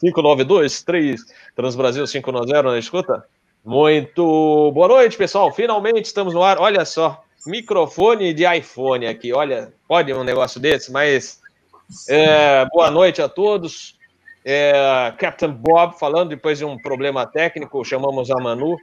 592 3 Transbrasil 590 na escuta? Muito boa noite, pessoal. Finalmente estamos no ar. Olha só, microfone de iPhone aqui. Olha, pode um negócio desse, mas é, boa noite a todos. É, Captain Bob falando depois de um problema técnico, chamamos a Manu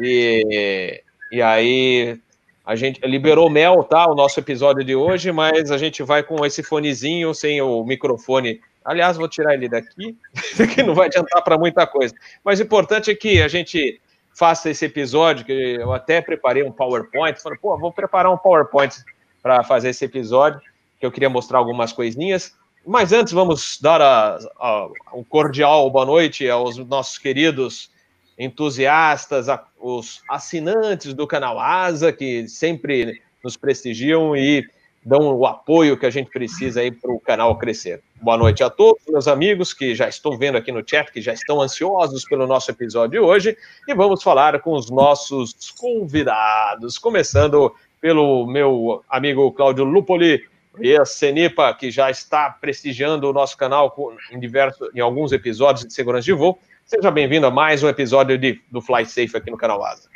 e, e aí a gente liberou mel, tá? O nosso episódio de hoje, mas a gente vai com esse fonezinho sem o microfone. Aliás, vou tirar ele daqui, que não vai adiantar para muita coisa. Mas o importante é que a gente faça esse episódio, que eu até preparei um PowerPoint. Falei, pô, vou preparar um PowerPoint para fazer esse episódio, que eu queria mostrar algumas coisinhas. Mas antes, vamos dar a, a, um cordial boa noite aos nossos queridos entusiastas, os assinantes do canal Asa, que sempre nos prestigiam e dão o apoio que a gente precisa aí para o canal crescer. Boa noite a todos, meus amigos, que já estou vendo aqui no chat, que já estão ansiosos pelo nosso episódio de hoje, e vamos falar com os nossos convidados, começando pelo meu amigo Cláudio Lupoli, e a Senipa, que já está prestigiando o nosso canal em, diversos, em alguns episódios de segurança de voo. Seja bem-vindo a mais um episódio de, do Fly Safe aqui no canal Asa.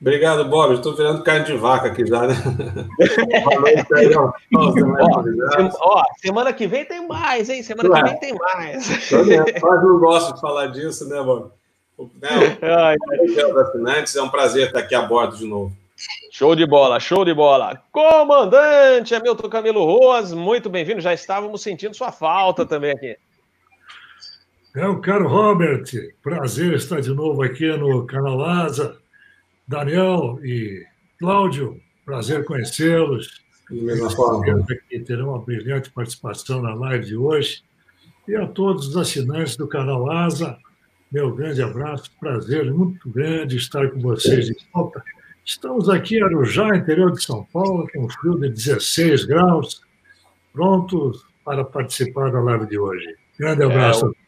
Obrigado, Bob. Estou virando carne de vaca aqui já, né? ó, semana que vem tem mais, hein? Semana que vem tem mais. Quase não gosto de falar disso, né, Bob? Né, Ai, assinantes, é um prazer estar aqui a bordo de novo. Show de bola, show de bola. Comandante Hamilton Camilo Ruas, muito bem-vindo. Já estávamos sentindo sua falta também aqui. É o caro Robert, prazer estar de novo aqui no canal Asa. Daniel e Cláudio, prazer conhecê-los. Que terão uma brilhante participação na live de hoje. E a todos os assinantes do canal Asa, meu grande abraço, prazer muito grande estar com vocês de volta. Estamos aqui em Arujá, interior de São Paulo, com um frio de 16 graus, prontos para participar da live de hoje. Grande é, abraço. É,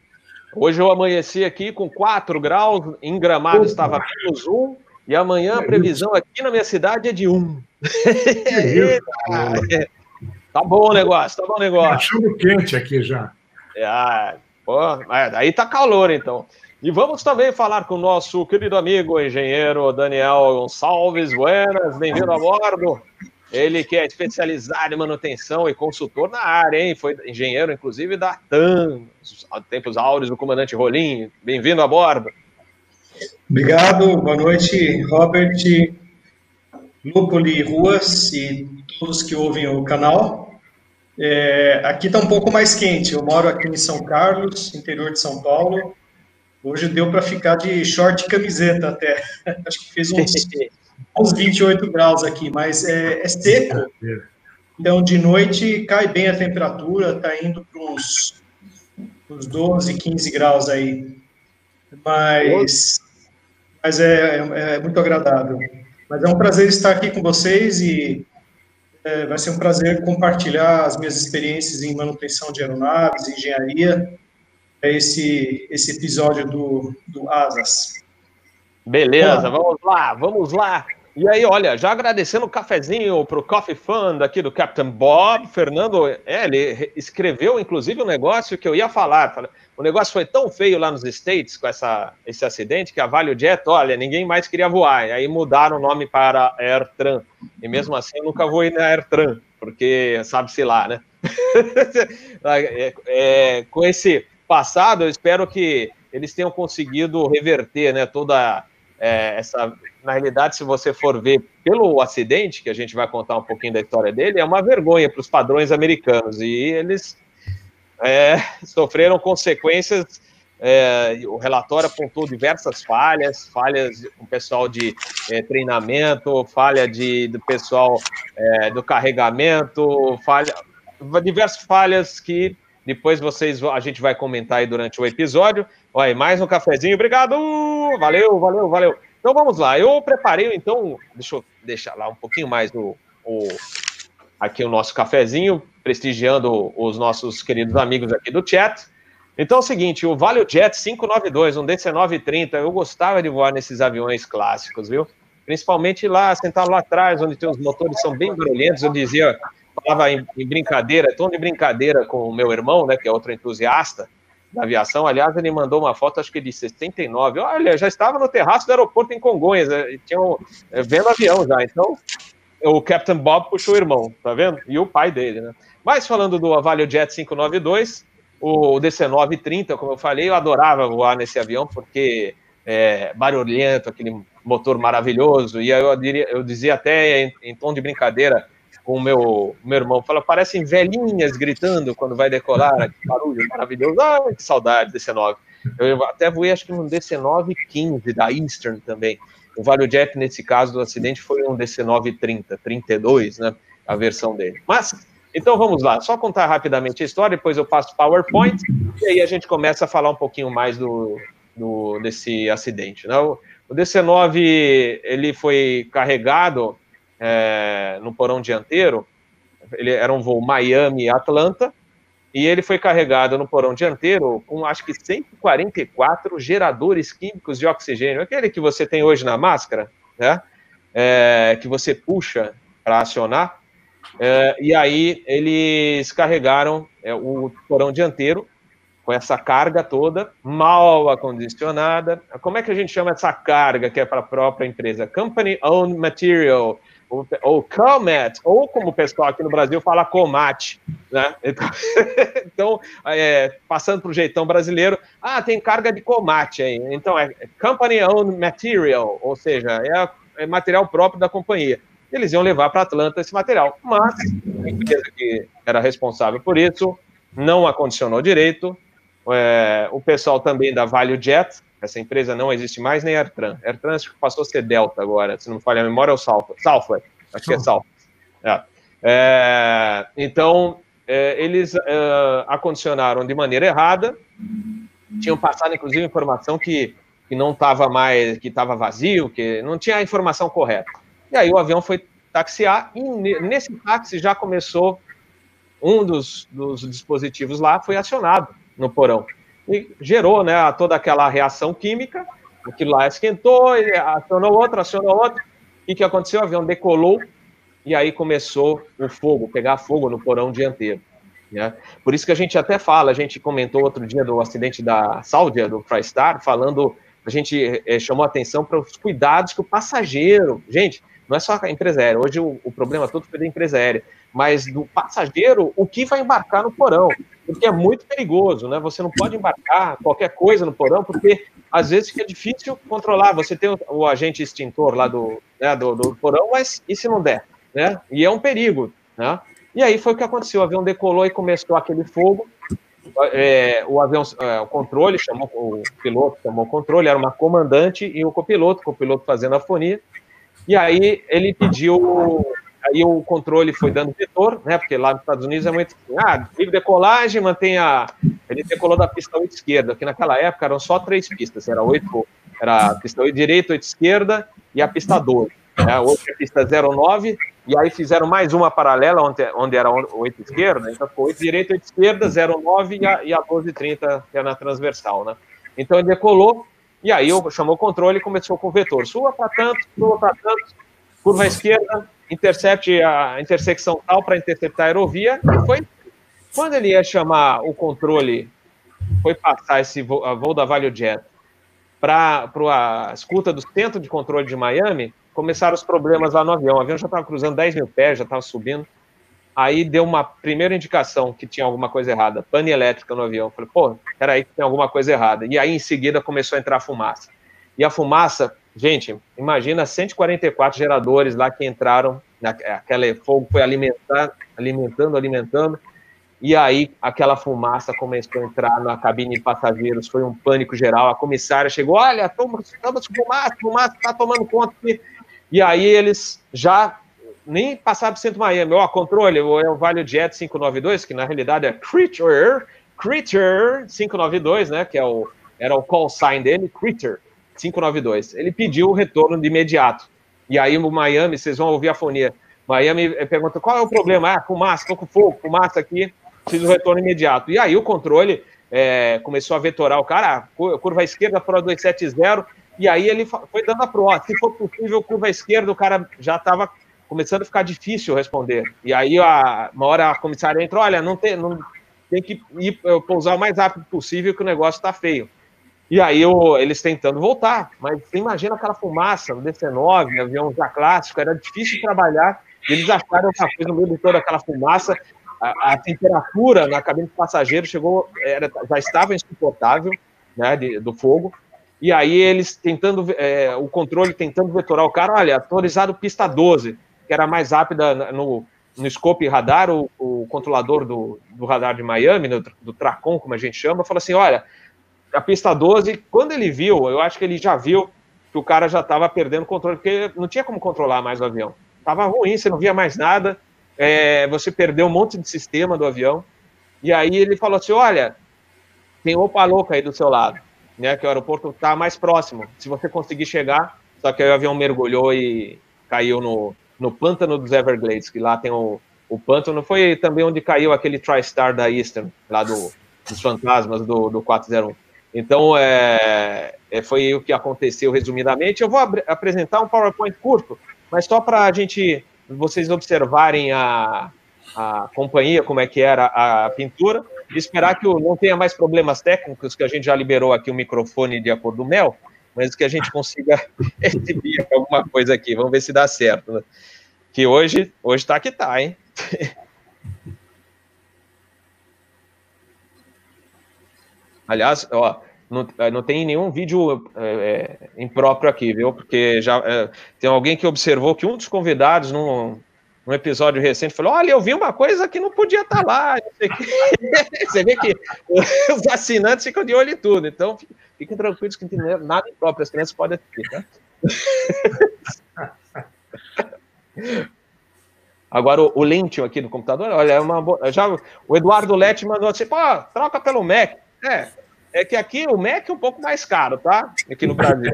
Hoje eu amanheci aqui com 4 graus, em Gramado Opa. estava menos 1, e amanhã a previsão aqui na minha cidade é de 1. É tá bom o negócio, tá bom o negócio. Tá achando quente aqui já. É, pô, aí tá calor então. E vamos também falar com o nosso querido amigo engenheiro Daniel Gonçalves. Buenas, bem-vindo a bordo. Ele que é especializado em manutenção e consultor na área, hein? Foi engenheiro, inclusive, da TAM, tempos áureos do comandante Rolim. Bem-vindo a bordo. Obrigado, boa noite, Robert, Lupoli Ruas e todos que ouvem o canal. É, aqui está um pouco mais quente, eu moro aqui em São Carlos, interior de São Paulo. Hoje deu para ficar de short e camiseta até. Acho que fez uns uns 28 graus aqui, mas é, é seco. Então, de noite cai bem a temperatura, está indo para uns, uns 12, 15 graus aí. Mas, mas é, é, é, muito agradável. Mas é um prazer estar aqui com vocês e é, vai ser um prazer compartilhar as minhas experiências em manutenção de aeronaves, engenharia, é esse, esse episódio do, do ASAS. Beleza, vamos lá, vamos lá. E aí, olha, já agradecendo o cafezinho para o Coffee Fund aqui do Captain Bob, Fernando, é, ele escreveu inclusive um negócio que eu ia falar. O negócio foi tão feio lá nos States com essa, esse acidente que a Value Jet, olha, ninguém mais queria voar. E aí mudaram o nome para AirTran. E mesmo assim eu nunca vou ir na AirTran, porque sabe-se lá, né? é, é, com esse passado, eu espero que eles tenham conseguido reverter né, toda é, essa na realidade, se você for ver pelo acidente, que a gente vai contar um pouquinho da história dele, é uma vergonha para os padrões americanos. E eles é, sofreram consequências. É, o relatório apontou diversas falhas, falhas com pessoal de é, treinamento, falha de, do pessoal é, do carregamento, falha, diversas falhas que depois vocês a gente vai comentar aí durante o episódio. Olha, mais um cafezinho, obrigado! Valeu, valeu, valeu! Então vamos lá, eu preparei, então, deixa eu deixar lá um pouquinho mais o, o aqui o nosso cafezinho, prestigiando os nossos queridos amigos aqui do chat. Então é o seguinte, o Value Jet 592, um DC-930, eu gostava de voar nesses aviões clássicos, viu? Principalmente lá, sentado lá atrás, onde tem os motores são bem barulhentos, eu dizia, falava em, em brincadeira, tom de brincadeira com o meu irmão, né, que é outro entusiasta, da aviação. Aliás, ele mandou uma foto, acho que de 69. Olha, já estava no terraço do aeroporto em Congonhas, né? tinham é, vendo avião já. Então, o Captain Bob puxou o irmão, tá vendo? E o pai dele, né? Mas falando do Avalio Jet 592, o DC-930, como eu falei, eu adorava voar nesse avião porque é barulhento, aquele motor maravilhoso. E eu, diria, eu dizia até em, em tom de brincadeira com o meu, meu irmão, fala, parecem velhinhas gritando quando vai decolar, que barulho maravilhoso, ah, que saudade desse 9. Eu até voei, acho que um DC-9 15 da Eastern também. O Value Jet, nesse caso do acidente, foi um DC-9 30, 32, né, a versão dele. Mas, então vamos lá, só contar rapidamente a história, depois eu passo PowerPoint, e aí a gente começa a falar um pouquinho mais do, do desse acidente. Né? O, o DC-9, ele foi carregado é, no porão dianteiro, ele era um voo Miami-Atlanta, e ele foi carregado no porão dianteiro com acho que 144 geradores químicos de oxigênio, aquele que você tem hoje na máscara, né? É, que você puxa para acionar. É, e aí eles carregaram é, o porão dianteiro com essa carga toda, mal acondicionada. Como é que a gente chama essa carga que é para a própria empresa? Company Owned Material ou, Comet, ou como o pessoal aqui no Brasil fala Comate, né? Então, então é, passando para o jeitão brasileiro, ah, tem carga de Comate aí. Então é Company Owned Material, ou seja, é, é material próprio da companhia. Eles iam levar para Atlanta esse material, mas a empresa que era responsável por isso não acondicionou direito. É, o pessoal também da Value Jet, essa empresa não existe mais, nem AirTran. AirTran acho que passou a ser Delta agora, se não me falha a memória, é o Southwest. Southwest acho que é Southwest. É. É, então, é, eles é, acondicionaram de maneira errada, tinham passado, inclusive, informação que, que não estava mais, que estava vazio, que não tinha a informação correta. E aí o avião foi taxiar, e nesse táxi já começou, um dos, dos dispositivos lá foi acionado no porão e gerou né, toda aquela reação química. Aquilo lá esquentou, acionou outro, acionou outro. E o que aconteceu? O avião decolou e aí começou o fogo, pegar fogo no porão dianteiro. Né? Por isso que a gente até fala, a gente comentou outro dia do acidente da Sáudia, do Frystar, falando, a gente é, chamou atenção para os cuidados que o passageiro, gente, não é só a empresa aérea, hoje o, o problema todo foi da empresa aérea, mas do passageiro, o que vai embarcar no porão porque é muito perigoso, né? Você não pode embarcar qualquer coisa no porão, porque às vezes fica difícil controlar. Você tem o, o agente extintor lá do, né, do, do, porão, mas e se não der? Né? E é um perigo, né? E aí foi o que aconteceu, o avião decolou e começou aquele fogo, é, o avião, é, o controle, chamou o piloto, chamou o controle, era uma comandante e o copiloto, o copiloto fazendo a fonia, e aí ele pediu aí o controle foi dando vetor, né? Porque lá nos Estados Unidos é muito assim, ah, liga decolagem, mantenha. Ele decolou da pista 8 esquerda, que naquela época eram só três pistas, era 8, era a pista 8 direita, 8 esquerda e a pista 12. Né? Hoje é a pista 09, e aí fizeram mais uma paralela onde, onde era 8 esquerda, então ficou 8 direita, 8 esquerda, 09 e a, e a 1230, que é na transversal, né? Então ele decolou, e aí eu chamou o controle e começou com o vetor. Sua para tanto, sua para tanto, curva esquerda, intercepte a intersecção tal para interceptar a aerovia, e foi quando ele ia chamar o controle, foi passar esse voo, voo da Value Jet para a escuta do centro de controle de Miami, começaram os problemas lá no avião. O avião já estava cruzando 10 mil pés, já estava subindo. Aí deu uma primeira indicação que tinha alguma coisa errada, pane elétrica no avião. Falei, pô, peraí que tem alguma coisa errada. E aí, em seguida, começou a entrar fumaça. E a fumaça Gente, imagina 144 geradores lá que entraram, aquele fogo foi alimentando, alimentando, alimentando, e aí aquela fumaça começou a entrar na cabine de passageiros, foi um pânico geral. A comissária chegou: olha, estamos com fumaça, fumaça está tomando conta. E aí eles já nem passaram para o centro Miami. Ó, controle, é o Vale Jet 592, que na realidade é Creature, Creature 592, né? Que é o, era o call sign dele, Creature. 592. Ele pediu o retorno de imediato. E aí no Miami, vocês vão ouvir a fonia. Miami pergunta: qual é o problema? Ah, fumaça, estou com fogo, fumaça aqui, preciso retorno imediato. E aí o controle é, começou a vetorar o cara, ah, curva esquerda para 270, e aí ele foi dando a pro, se for possível, curva esquerda, o cara já estava começando a ficar difícil responder. E aí a, uma hora a comissária entrou, olha, não tem, não, tem que ir eh, pousar o mais rápido possível que o negócio está feio. E aí eles tentando voltar, mas você imagina aquela fumaça no DC-9, avião já clássico, era difícil trabalhar, eles acharam uma coisa no meio de toda aquela fumaça, a, a temperatura na cabine de passageiro chegou, era, já estava insuportável, né, de, do fogo, e aí eles tentando, é, o controle tentando vetorar o cara, olha, autorizado pista 12, que era mais rápida no, no scope radar, o, o controlador do, do radar de Miami, do, do Tracon, como a gente chama, falou assim, olha, a pista 12, quando ele viu, eu acho que ele já viu que o cara já estava perdendo o controle, porque não tinha como controlar mais o avião. Estava ruim, você não via mais nada, é, você perdeu um monte de sistema do avião. E aí ele falou assim: olha, tem opa louca aí do seu lado, né? Que o aeroporto está mais próximo. Se você conseguir chegar, só que aí o avião mergulhou e caiu no, no pântano dos Everglades, que lá tem o, o pântano. Foi também onde caiu aquele TriStar da Eastern, lá do, dos fantasmas do, do 401. Então, é, é, foi o que aconteceu resumidamente. Eu vou apresentar um PowerPoint curto, mas só para a gente, vocês observarem a, a companhia, como é que era a pintura, e esperar que não tenha mais problemas técnicos, que a gente já liberou aqui o microfone de acordo com o Mel, mas que a gente consiga exibir alguma coisa aqui. Vamos ver se dá certo. Né? Que hoje, hoje tá que tá, hein? Aliás, ó, não, é, não tem nenhum vídeo é, é, impróprio aqui, viu? Porque já é, tem alguém que observou que um dos convidados num, num, episódio recente falou: Olha, eu vi uma coisa que não podia estar tá lá. Você vê que os assinantes ficam de olho em tudo. Então, fiquem tranquilos que não tem nada impróprio. As crianças podem ter, tá? Agora, o, o Lentio aqui do computador, olha, é uma boa. Já, o Eduardo Lete mandou assim: pô, troca pelo Mac. É, é que aqui o Mac é um pouco mais caro, tá? Aqui no Brasil.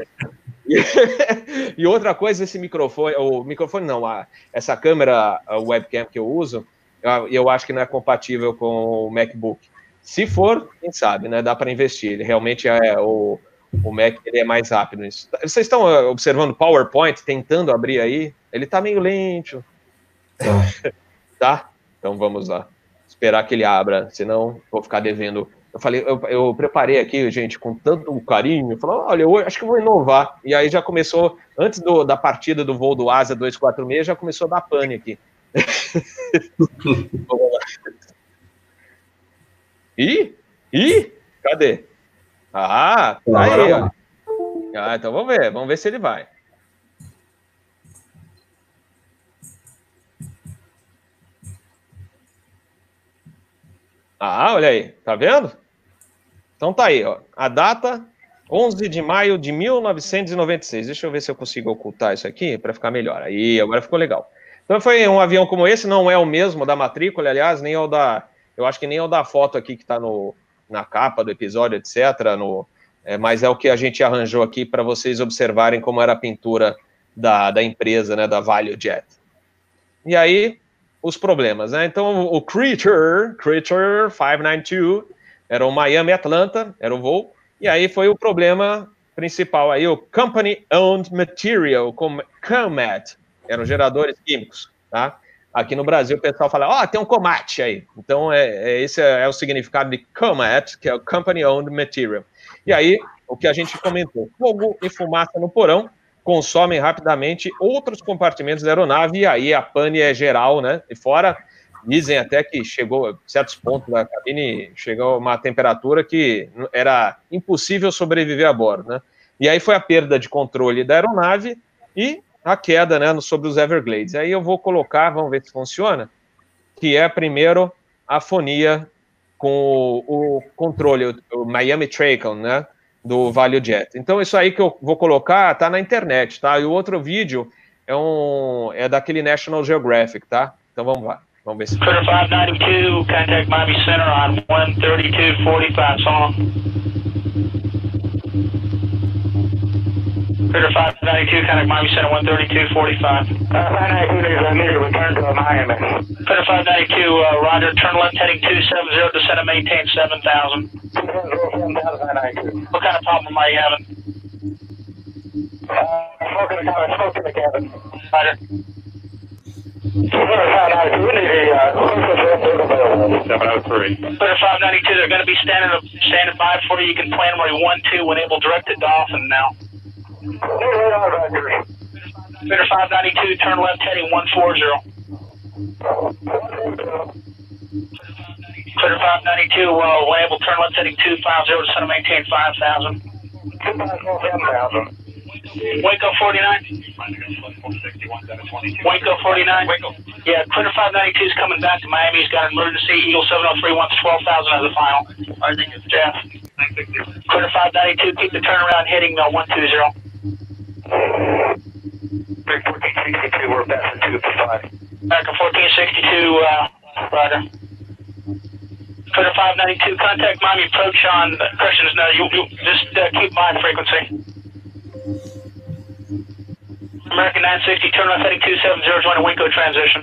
e outra coisa, esse microfone, o microfone não, a, essa câmera, a webcam que eu uso, eu, eu acho que não é compatível com o MacBook. Se for, quem sabe, né? Dá para investir. Ele realmente é o, o Mac ele é mais rápido nisso. Vocês estão uh, observando o PowerPoint tentando abrir aí? Ele está meio lento. Tá. tá? Então vamos lá. Esperar que ele abra, senão vou ficar devendo eu falei, eu, eu, preparei aqui, gente, com tanto carinho, falei, olha, eu acho que vou inovar. E aí já começou, antes do, da partida do voo do Asa 246, já começou a dar pane aqui. Ih, ih, cadê? Ah, tá aí, ó. Ah, então vamos ver, vamos ver se ele vai. Ah, olha aí, tá vendo? Então tá aí, ó. A data 11 de maio de 1996. Deixa eu ver se eu consigo ocultar isso aqui para ficar melhor. Aí, agora ficou legal. Então foi um avião como esse, não é o mesmo da matrícula, aliás, nem é o da. Eu acho que nem é o da foto aqui que está na capa do episódio, etc. No, é, mas é o que a gente arranjou aqui para vocês observarem como era a pintura da, da empresa, né, da Value Jet. E aí, os problemas, né? Então, o Creature, Creature 592, era o Miami Atlanta, era o voo, e aí foi o problema principal aí, o Company Owned Material, como COMAT, eram geradores químicos, tá? Aqui no Brasil o pessoal fala, ó, oh, tem um COMAT aí. Então, é, é, esse é, é o significado de COMAT, que é o Company Owned Material. E aí, o que a gente comentou, fogo e fumaça no porão consomem rapidamente outros compartimentos da aeronave, e aí a pane é geral, né? E fora Dizem até que chegou a certos pontos da cabine, chegou uma temperatura que era impossível sobreviver a bordo, né? E aí foi a perda de controle da aeronave e a queda, né, sobre os Everglades. Aí eu vou colocar, vamos ver se funciona, que é primeiro a fonia com o, o controle, o, o Miami Tracon, né, do Value Jet. Então isso aí que eu vou colocar tá na internet, tá? E o outro vídeo é um é daquele National Geographic, tá? Então vamos lá. Vamos ver se. Clear 592, contact Miami Center on 13245 song. Clear 592, contact Miami Center 13245. Uh, 592 is immediate return to Miami. Clear 592, uh, Roger, turn left heading 270, descend and maintain 7000. 7000, What kind of problem are you having? Uh, smoke in the cabin, smoke in the cabin. Roger. 592, they're going to be standing standing by for you. You can plan where you want to, enable direct to Dolphin now. Center 592, turn left heading 140. Clear 592, uh, enable turn left heading 250, center maintain 5000. 5000. Waco 49. Waco 49. Yeah, Critter 592 is coming back to Miami. He's got an emergency. Eagle 703 wants 12,000 as the final. All right, thank you. Jeff. Critter 592, keep the turnaround heading uh, 120. 1462, we're passing 2 for 5. Back American 1462, uh, Roger. Critter 592, contact Miami approach on questions. No, you, you just uh, keep mind frequency. American 960, turn left heading 270, join the Wingo transition.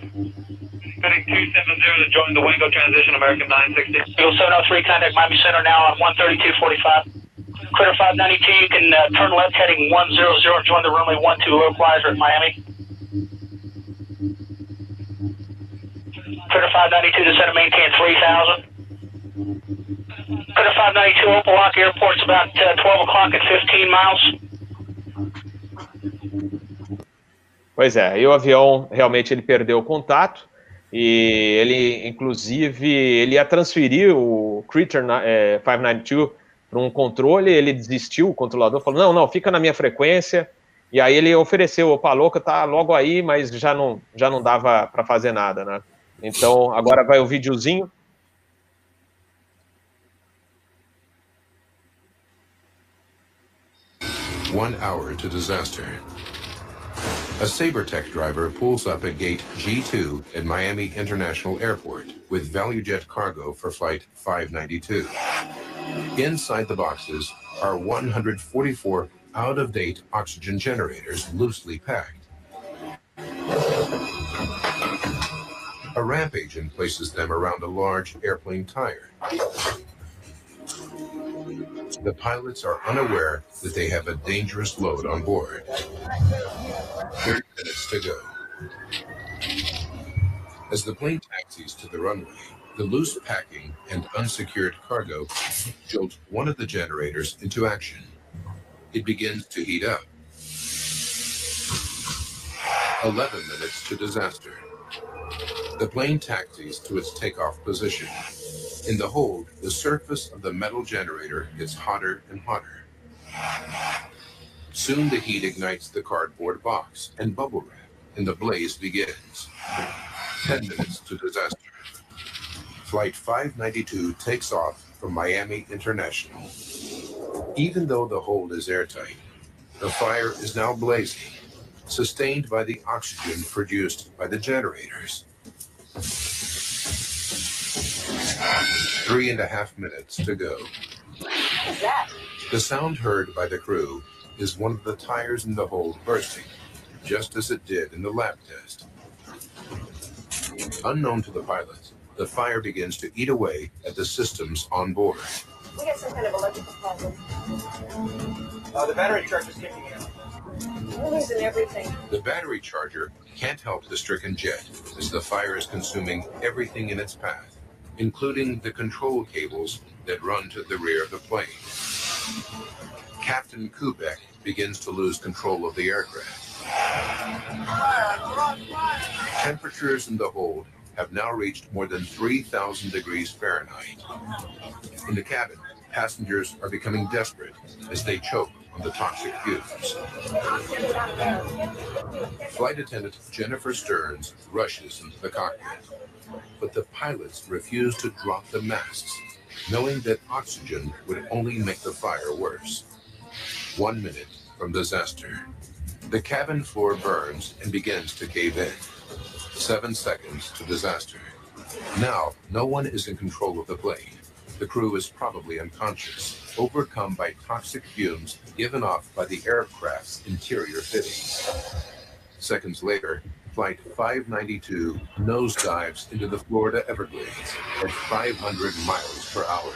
Heading 270 to join the Wingo transition, American 960. Eagle 703, contact Miami Center now on 13245. Critter 592, you can uh, turn left heading 100, join the runway 12 localizer at Miami. Critter 592, descend and maintain 3000. Critter 592, Opalock Airport's about uh, 12 o'clock at 15 miles. Pois é, e o avião realmente ele perdeu o contato e ele, inclusive, ele ia transferir o Critter é, 592 para um controle, ele desistiu, o controlador falou, não, não, fica na minha frequência, e aí ele ofereceu, opa, louca, tá logo aí, mas já não, já não dava para fazer nada, né? Então, agora vai o videozinho. One hour to disaster. A Sabertech driver pulls up at gate G2 at Miami International Airport with ValueJet cargo for flight 592. Inside the boxes are 144 out-of-date oxygen generators loosely packed. A ramp agent places them around a large airplane tire. The pilots are unaware that they have a dangerous load on board. 30 minutes to go. As the plane taxis to the runway, the loose packing and unsecured cargo jolt one of the generators into action. It begins to heat up. 11 minutes to disaster. The plane taxis to its takeoff position. In the hold, the surface of the metal generator gets hotter and hotter. Soon the heat ignites the cardboard box and bubble wrap, and the blaze begins. 10 minutes to disaster. Flight 592 takes off from Miami International. Even though the hold is airtight, the fire is now blazing, sustained by the oxygen produced by the generators. Three and a half minutes to go. What is that? The sound heard by the crew is one of the tires in the hold bursting, just as it did in the lab test. Unknown to the pilots, the fire begins to eat away at the systems on board. We got some kind of electrical problem. Uh, the battery charge is kicking in. We're losing everything. The battery charger can't help the stricken jet as the fire is consuming everything in its path, including the control cables that run to the rear of the plane. Captain Kubek begins to lose control of the aircraft. Temperatures in the hold have now reached more than 3,000 degrees Fahrenheit. In the cabin, passengers are becoming desperate as they choke on the toxic fumes. Flight attendant Jennifer Stearns rushes into the cockpit, but the pilots refuse to drop the masks, knowing that oxygen would only make the fire worse. One minute from disaster. The cabin floor burns and begins to cave in. Seven seconds to disaster. Now, no one is in control of the plane. The crew is probably unconscious, overcome by toxic fumes given off by the aircraft's interior fittings. Seconds later, Flight 592 nosedives into the Florida Everglades at 500 miles per hour.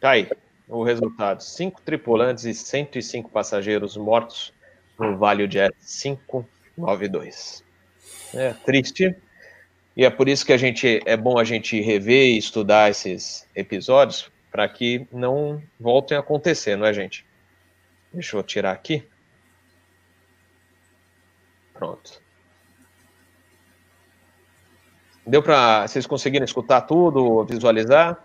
Tá aí o resultado: cinco tripulantes e 105 passageiros mortos no Vale Jet 592. É triste. E é por isso que a gente é bom a gente rever e estudar esses episódios para que não voltem a acontecer, não é, gente? Deixa eu tirar aqui. Pronto. Deu para vocês conseguirem escutar tudo, visualizar?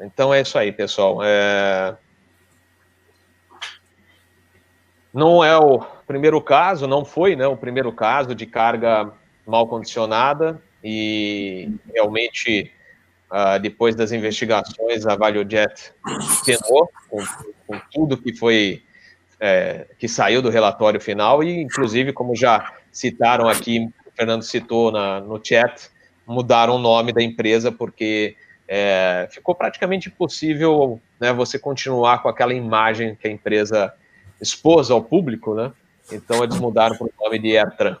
Então é isso aí, pessoal. É... Não é o primeiro caso, não foi né, o primeiro caso de carga mal condicionada e realmente uh, depois das investigações a ValioJet penou com, com, tudo que foi é, que saiu do relatório final e inclusive como já citaram aqui, o Fernando citou na, no chat, mudaram o nome da empresa porque é, ficou praticamente impossível né, você continuar com aquela imagem que a empresa expôs ao público, né? Então eles mudaram para o nome de Airtran.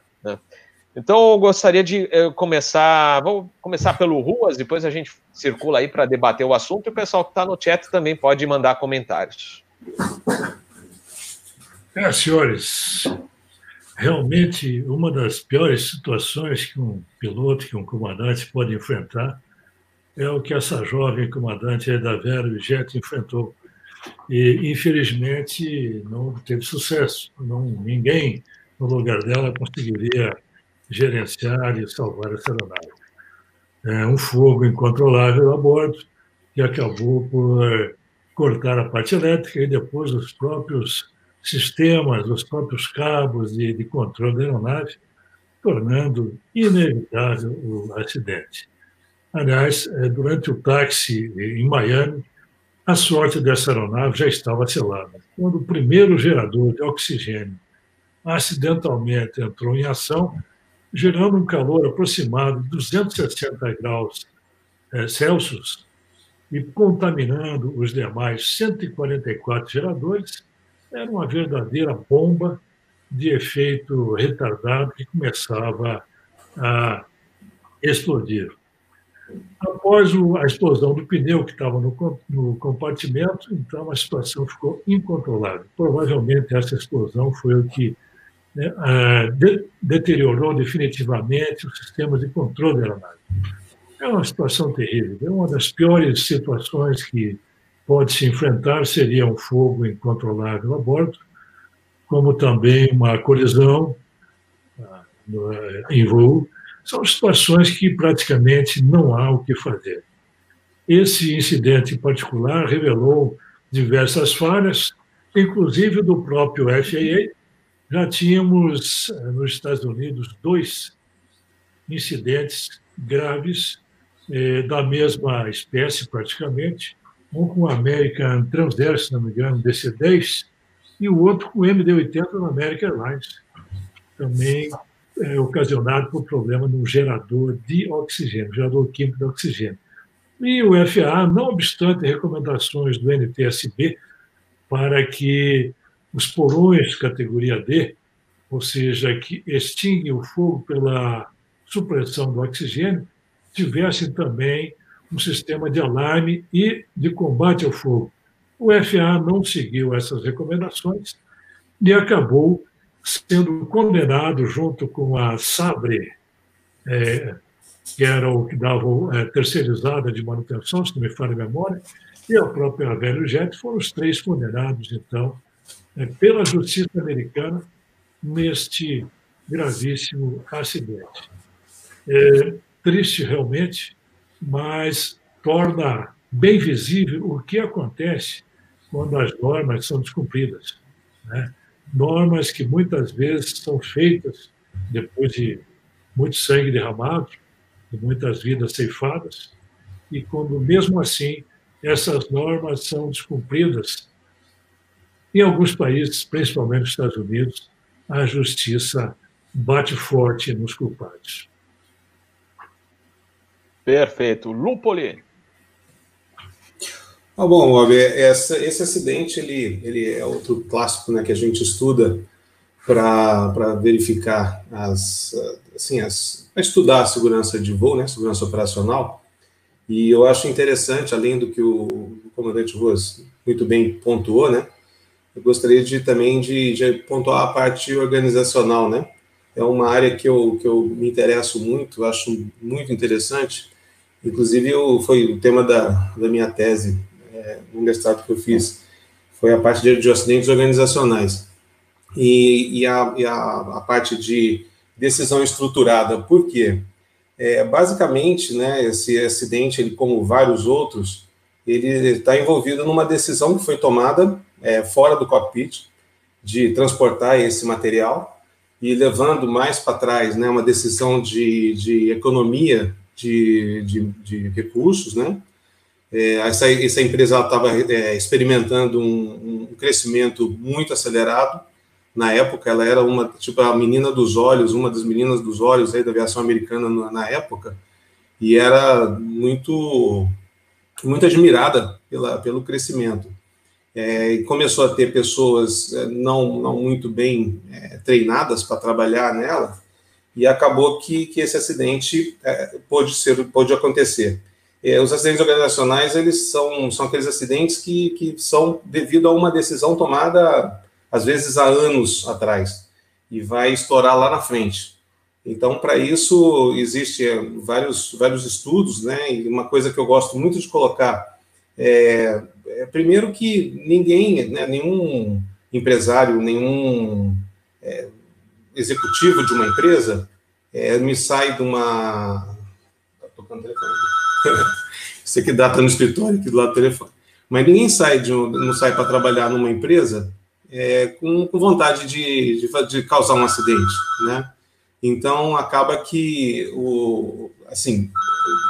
Então eu gostaria de eh, começar, vou começar pelo Ruas, depois a gente circula aí para debater o assunto e o pessoal que está no chat também pode mandar comentários. É, senhores, realmente uma das piores situações que um piloto, que um comandante pode enfrentar é o que essa jovem comandante da Vera Jet enfrentou. E, infelizmente, não teve sucesso. Não, ninguém no lugar dela conseguiria gerenciar e salvar essa aeronave. É um fogo incontrolável a bordo que acabou por é, cortar a parte elétrica e depois os próprios sistemas, os próprios cabos de, de controle da aeronave, tornando inevitável o acidente. Aliás, é, durante o táxi em Miami, a sorte dessa aeronave já estava selada. Quando o primeiro gerador de oxigênio acidentalmente entrou em ação, gerando um calor aproximado de 260 graus é, Celsius e contaminando os demais 144 geradores, era uma verdadeira bomba de efeito retardado que começava a explodir. Após a explosão do pneu que estava no, no compartimento, então a situação ficou incontrolável. Provavelmente essa explosão foi o que né, de, deteriorou definitivamente os sistemas de controle da aeronave. É uma situação terrível. É uma das piores situações que pode se enfrentar seria um fogo incontrolável a bordo, como também uma colisão ah, em voo, são situações que praticamente não há o que fazer. Esse incidente em particular revelou diversas falhas, inclusive do próprio FAA. Já tínhamos eh, nos Estados Unidos dois incidentes graves eh, da mesma espécie, praticamente, um com o American Transair, se não me engano, DC-10, e o outro com o MD-80 da American Airlines, também é, ocasionado por problema no gerador de oxigênio, gerador químico de oxigênio. E o FAA, não obstante recomendações do NTSB para que os porões categoria D, ou seja, que extinguem o fogo pela supressão do oxigênio, tivessem também um sistema de alarme e de combate ao fogo. O FAA não seguiu essas recomendações e acabou sendo condenado junto com a Sabre, é, que era o que dava é, terceirizada de manutenção, se não me falha a memória, e a própria Velho Jet, foram os três condenados, então, pela justiça americana neste gravíssimo acidente. É, triste realmente, mas torna bem visível o que acontece quando as normas são descumpridas. Né? normas que muitas vezes são feitas depois de muito sangue derramado, de muitas vidas ceifadas, e quando mesmo assim essas normas são descumpridas, em alguns países, principalmente nos Estados Unidos, a justiça bate forte nos culpados. Perfeito. Lupoli. Ah, bom, Bob, essa, esse acidente ele, ele é outro clássico né, que a gente estuda para verificar as, assim, as, estudar a segurança de voo, né, segurança operacional. E eu acho interessante, além do que o comandante Ruas muito bem pontuou, né? Eu gostaria de também de, de pontuar a parte organizacional, né? É uma área que eu, que eu me interesso muito, acho muito interessante. Inclusive, eu, foi o tema da, da minha tese é, no mestrado que eu fiz, foi a parte de, de acidentes organizacionais. E, e, a, e a, a parte de decisão estruturada. Por quê? É, basicamente, né, esse acidente, ele, como vários outros, ele está envolvido numa decisão que foi tomada é, fora do cockpit de transportar esse material e levando mais para trás, né, uma decisão de, de economia de, de, de recursos, né? É, essa, essa empresa estava é, experimentando um, um crescimento muito acelerado na época, ela era uma, tipo, a menina dos olhos, uma das meninas dos olhos aí da aviação americana na, na época, e era muito, muito admirada pela, pelo crescimento. É, começou a ter pessoas é, não, não muito bem é, treinadas para trabalhar nela, e acabou que, que esse acidente é, pôde, ser, pôde acontecer. É, os acidentes organizacionais, eles são, são aqueles acidentes que, que são devido a uma decisão tomada às vezes há anos atrás, e vai estourar lá na frente. Então, para isso, existe é, vários, vários estudos, né? E uma coisa que eu gosto muito de colocar é, é primeiro que ninguém, né, nenhum empresário, nenhum é, executivo de uma empresa é, me sai de uma. Está tocando telefone. Isso aqui dá tá no escritório, aqui do lado do telefone. Mas ninguém sai de não sai para trabalhar numa empresa é, com, com, vontade de, de, de, causar um acidente, né? Então acaba que o assim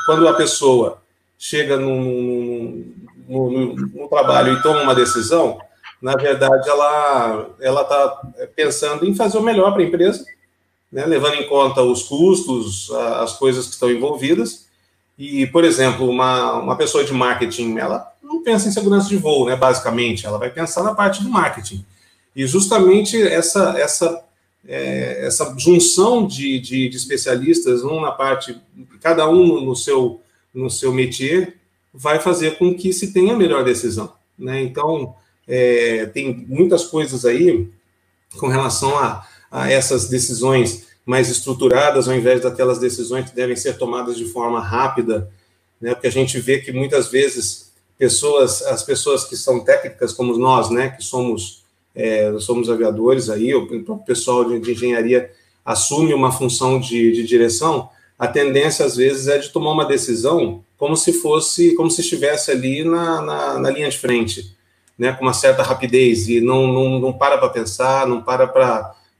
quando a pessoa chega no, no, trabalho e toma uma decisão, na verdade ela ela está pensando em fazer o melhor para a empresa, né? levando em conta os custos, as coisas que estão envolvidas. E, por exemplo, uma, uma pessoa de marketing, ela não pensa em segurança de voo, né? Basicamente, ela vai pensar na parte do marketing. E justamente essa, essa, é, essa junção de, de, de, especialistas, um na parte, cada um no seu, no seu métier, vai fazer com que se tenha a melhor decisão. Né? Então, é, tem muitas coisas aí com relação a, a essas decisões mais estruturadas, ao invés daquelas decisões que devem ser tomadas de forma rápida, né? Porque a gente vê que muitas vezes pessoas, as pessoas que são técnicas como nós, né, que somos é, somos aviadores aí, o pessoal de, de, engenharia assume uma função de, de direção, a tendência às vezes é de tomar uma decisão como se fosse, como se estivesse ali na, na, na linha de frente, né, com uma certa rapidez e não, não, não para para pensar, não para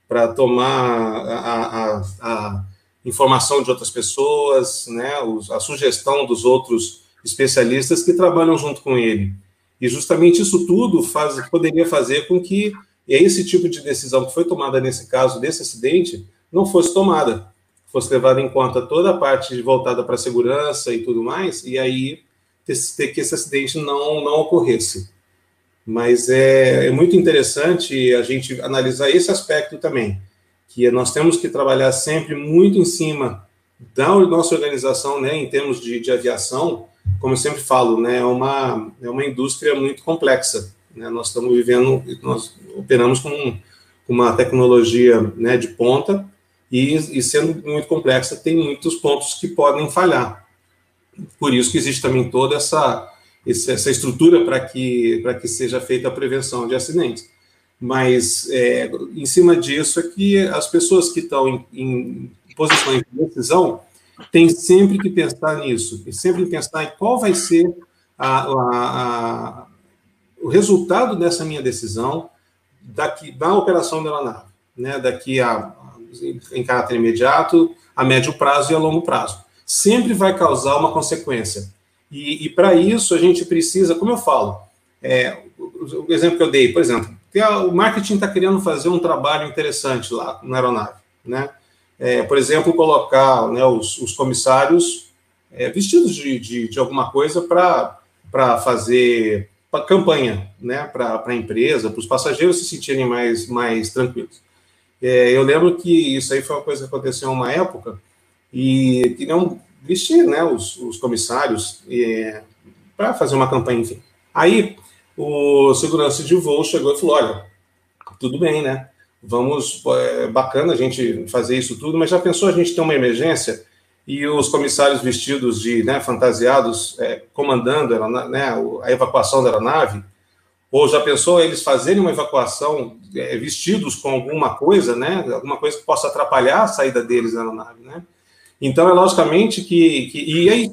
para tomar a, a, a, informação de outras pessoas, né, a sugestão dos outros especialistas que trabalham junto com ele. E justamente isso tudo faz, poderia fazer com que esse tipo de decisão que foi tomada nesse caso desse acidente não fosse tomada, fosse levada em conta toda a parte voltada para a segurança e tudo mais, e aí ter que esse acidente não, não ocorresse. Mas é, é muito interessante a gente analisar esse aspecto também, que nós temos que trabalhar sempre muito em cima da nossa organização, né, em termos de, de aviação, como eu sempre falo, né, é uma, é uma indústria muito complexa. Né? Nós estamos vivendo, nós operamos com uma tecnologia né, de ponta e, e, sendo muito complexa, tem muitos pontos que podem falhar. Por isso que existe também toda essa, essa estrutura para que, que seja feita a prevenção de acidentes. Mas, é, em cima disso, é que as pessoas que estão em, em posições de decisão tem sempre que pensar nisso, tem sempre pensar em qual vai ser a, a, a, o resultado dessa minha decisão daqui da operação da aeronave, né? Daqui a em caráter imediato, a médio prazo e a longo prazo. Sempre vai causar uma consequência. E, e para isso a gente precisa, como eu falo, é, o, o exemplo que eu dei, por exemplo, o marketing está querendo fazer um trabalho interessante lá na aeronave, né? É, por exemplo, colocar né, os, os, comissários é, vestidos de, de, de, alguma coisa para fazer pra campanha né, para a empresa, para os passageiros se sentirem mais, mais tranquilos. É, eu lembro que isso aí foi uma coisa que aconteceu uma época, e que não, vestir né, os, os comissários é, para fazer uma campanha, enfim. Aí o segurança de voo chegou e falou: olha, tudo bem, né? Vamos, é bacana a gente fazer isso tudo, mas já pensou a gente ter uma emergência e os comissários vestidos de, né, fantasiados, é, comandando né, a evacuação da aeronave? Ou já pensou eles fazerem uma evacuação é, vestidos com alguma coisa, né, alguma coisa que possa atrapalhar a saída deles da aeronave, né? Então, é logicamente que, que. E aí,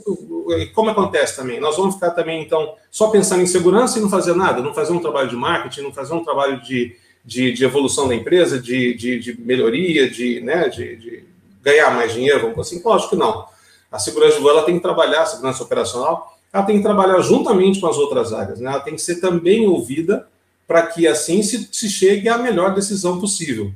como acontece também? Nós vamos ficar também, então, só pensando em segurança e não fazer nada, não fazer um trabalho de marketing, não fazer um trabalho de, de, de evolução da empresa, de, de, de melhoria, de, né, de, de, ganhar mais dinheiro, vamos assim? Lógico que não. A segurança de voo ela tem que trabalhar, a segurança operacional, ela tem que trabalhar juntamente com as outras áreas, né? ela tem que ser também ouvida para que assim se, se chegue à melhor decisão possível,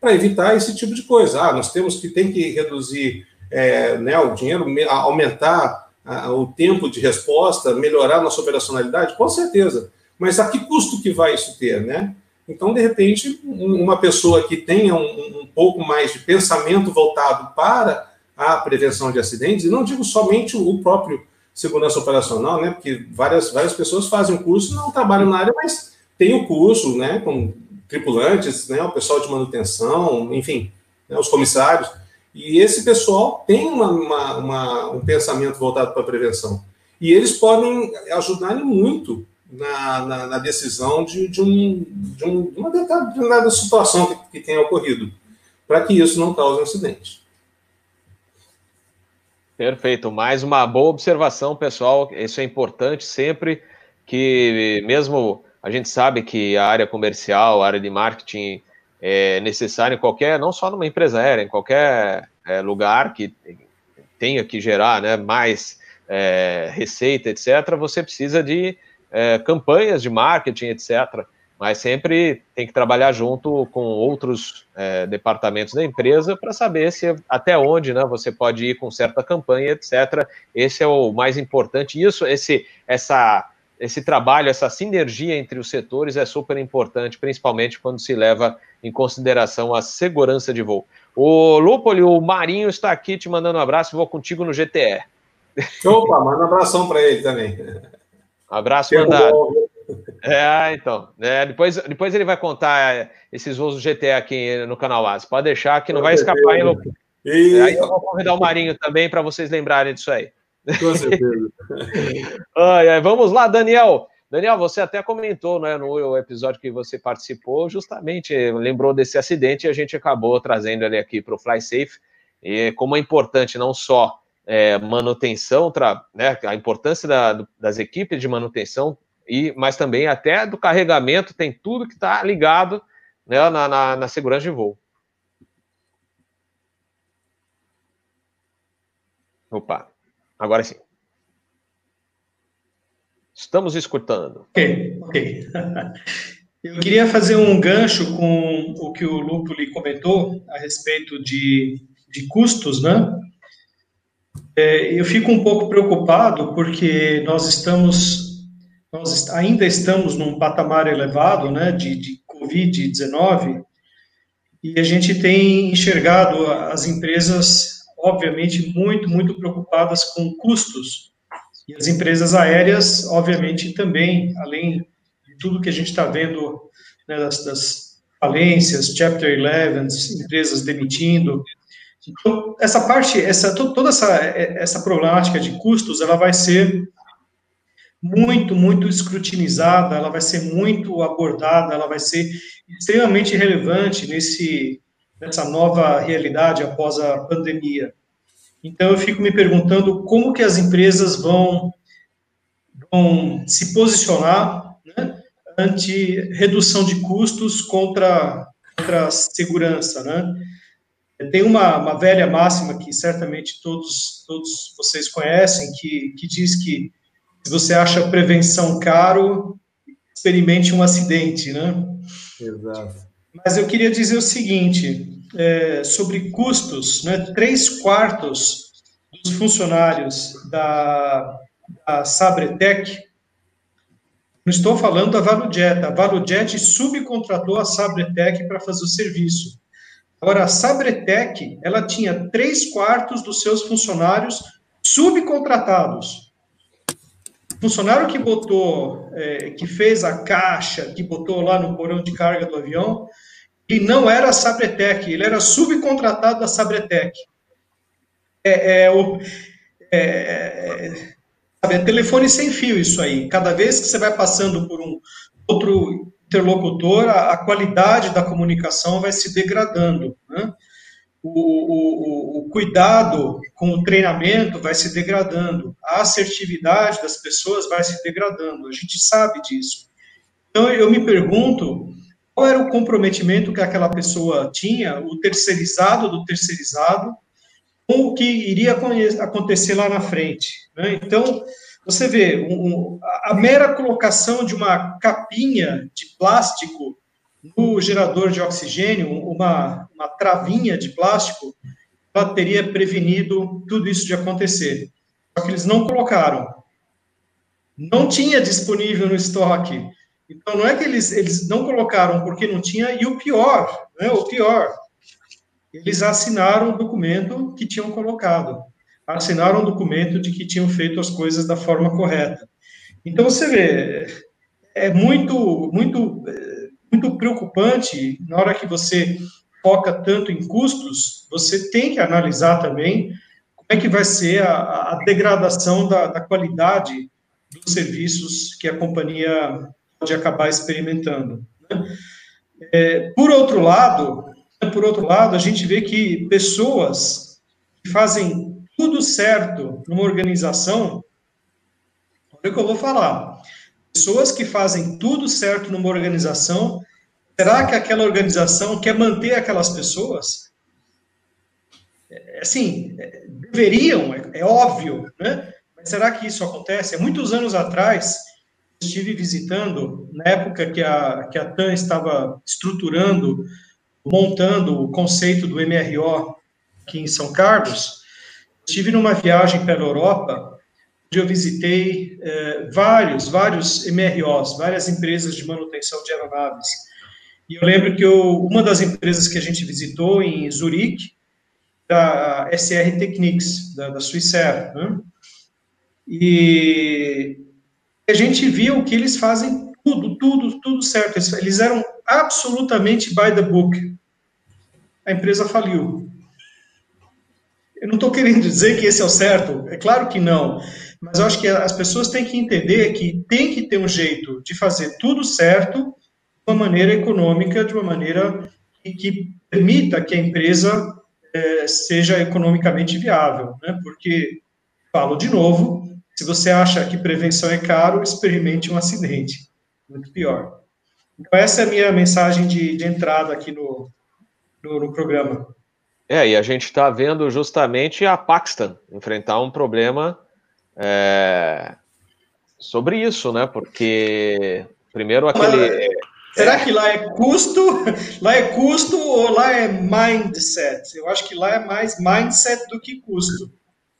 para evitar esse tipo de coisa. Ah, nós temos que tem que reduzir é, né, o dinheiro, aumentar o tempo de resposta, melhorar nossa operacionalidade, com certeza. Mas a que custo que vai isso ter, né? Então, de repente, uma pessoa que tenha um, um pouco mais de pensamento voltado para a prevenção de acidentes, e não digo somente o próprio segurança operacional, né? Porque várias, várias pessoas fazem o curso, não trabalham na área, mas tem o curso, né? Com tripulantes, né? O pessoal de manutenção, enfim, né, os comissários. E esse pessoal tem uma, uma, uma, um pensamento voltado para a prevenção. E eles podem ajudar muito na, na, na decisão de, de, um, de, um, de uma determinada situação que, que tenha ocorrido, para que isso não cause um acidente. Perfeito. Mais uma boa observação, pessoal. Isso é importante sempre que, mesmo a gente sabe que a área comercial, a área de marketing é necessário em qualquer, não só numa empresa aérea, em qualquer é, lugar que tenha que gerar né, mais é, receita, etc., você precisa de é, campanhas de marketing, etc. Mas sempre tem que trabalhar junto com outros é, departamentos da empresa para saber se até onde né, você pode ir com certa campanha, etc. Esse é o mais importante. Isso, esse, essa esse trabalho, essa sinergia entre os setores é super importante, principalmente quando se leva em consideração a segurança de voo. O Lupoli, o Marinho está aqui te mandando um abraço, vou contigo no GTE. Opa, manda um abração para ele também. Abraço mandado. É, então. É, depois, depois ele vai contar é, esses voos do GTE aqui no canal As. Pode deixar que não vai escapar, hein, Lupoli? E... Aí eu vou convidar o Marinho também para vocês lembrarem disso aí. Com certeza. ai, ai, vamos lá, Daniel. Daniel, você até comentou né, no episódio que você participou, justamente lembrou desse acidente e a gente acabou trazendo ele aqui para o Fly Safe. E como é importante não só é, manutenção, tra, né, a importância da, das equipes de manutenção, e, mas também até do carregamento, tem tudo que está ligado né, na, na, na segurança de voo. Opa. Agora sim. Estamos escutando. Ok, ok. Eu queria fazer um gancho com o que o Lupo lhe comentou a respeito de, de custos, né? É, eu fico um pouco preocupado porque nós estamos, nós ainda estamos num patamar elevado, né, de, de Covid-19 e a gente tem enxergado as empresas obviamente, muito, muito preocupadas com custos. E as empresas aéreas, obviamente, também, além de tudo que a gente está vendo né, das, das, falências, Chapter 11, empresas demitindo. Então, essa parte, essa, toda essa, essa problemática de custos, ela vai ser muito, muito escrutinizada, ela vai ser muito abordada, ela vai ser extremamente relevante nesse, nessa nova realidade após a pandemia. Então, eu fico me perguntando como que as empresas vão, vão se posicionar né, ante redução de custos contra, contra a segurança, né? Tem uma, uma velha máxima que certamente todos, todos vocês conhecem, que, que diz que se você acha prevenção caro, experimente um acidente, né? Exato. Mas eu queria dizer o seguinte, é, sobre custos, né, três quartos dos funcionários da, da Sabretec, não estou falando da Valujet, a Valujet subcontratou a Sabretec para fazer o serviço. Agora, a Sabretec, ela tinha três quartos dos seus funcionários subcontratados. Funcionário que botou, é, que fez a caixa, que botou lá no porão de carga do avião, e não era a Sabretec, ele era subcontratado da Sabretec. É, é, o, é, sabe, é telefone sem fio isso aí. Cada vez que você vai passando por um outro interlocutor, a, a qualidade da comunicação vai se degradando. Né? O, o, o, cuidado com o treinamento vai se degradando, a assertividade das pessoas vai se degradando, a gente sabe disso. Então, eu me pergunto qual era o comprometimento que aquela pessoa tinha, o terceirizado do terceirizado, com o que iria acontecer lá na frente. Né? Então, você vê, um, a mera colocação de uma capinha de plástico no gerador de oxigênio, uma, uma travinha de plástico, ela teria prevenido tudo isso de acontecer. Só que eles não colocaram. Não tinha disponível no estoque. Então, não é que eles, eles não colocaram porque não tinha, e o pior, né, o pior, eles assinaram o documento que tinham colocado. Assinaram o documento de que tinham feito as coisas da forma correta. Então, você vê, é muito, muito muito preocupante na hora que você foca tanto em custos, você tem que analisar também como é que vai ser a, a degradação da, da, qualidade dos serviços que a companhia pode acabar experimentando. Né? É, por outro lado, por outro lado, a gente vê que pessoas que fazem tudo certo numa organização, olha o que eu vou falar, pessoas que fazem tudo certo numa organização, será que aquela organização quer manter aquelas pessoas? É, assim, é, deveriam, é, é, óbvio, né? Mas será que isso acontece? Muitos anos atrás, estive visitando, na época que a, que a TAM estava estruturando, montando o conceito do MRO aqui em São Carlos, estive numa viagem pela Europa, onde eu visitei eh, vários, vários MROs, várias empresas de manutenção de aeronaves. E eu lembro que eu, uma das empresas que a gente visitou em Zurique, da SR Technics, da, da Swissair, né? E a gente viu que eles fazem tudo, tudo, tudo certo. Eles, eles eram absolutamente by the book. A empresa faliu. Eu não estou querendo dizer que esse é o certo, é claro que não. Mas eu acho que as pessoas têm que entender que tem que ter um jeito de fazer tudo certo de uma maneira econômica, de uma maneira que, que permita que a empresa é, seja economicamente viável. Né? Porque, falo de novo, se você acha que prevenção é caro, experimente um acidente. Muito pior. Então, essa é a minha mensagem de, de entrada aqui no, no, no programa. É, e a gente está vendo justamente a Paxton enfrentar um problema é, sobre isso, né? Porque primeiro aquele. será que lá é custo? Lá é custo ou lá é mindset? Eu acho que lá é mais mindset do que custo.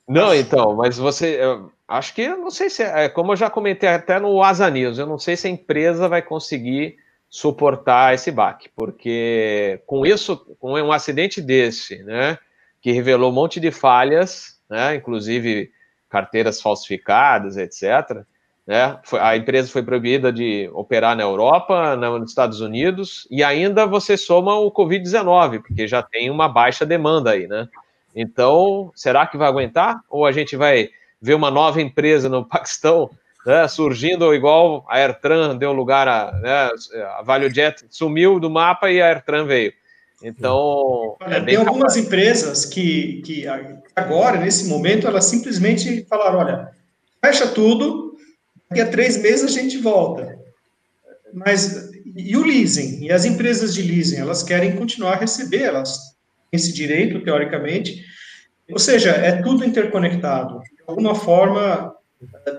Não, então, mas você. Acho que não sei se é. Como eu já comentei até no Asa News, eu não sei se a empresa vai conseguir suportar esse baque, porque com isso, com um acidente desse, né, que revelou um monte de falhas, né, inclusive carteiras falsificadas, etc. Né? A empresa foi proibida de operar na Europa, nos Estados Unidos, e ainda você soma o Covid-19, porque já tem uma baixa demanda aí, né? Então, será que vai aguentar? Ou a gente vai ver uma nova empresa no Paquistão né, surgindo igual a AirTran deu lugar a, né, a ValueJet sumiu do mapa e a AirTran veio. Então. Olha, é tem algumas capaz. empresas que, que agora, nesse momento, elas simplesmente falaram: olha, fecha tudo, daqui a três meses a gente volta. Mas e o leasing? E as empresas de leasing, elas querem continuar a receber, elas têm esse direito, teoricamente. Ou seja, é tudo interconectado. De alguma forma,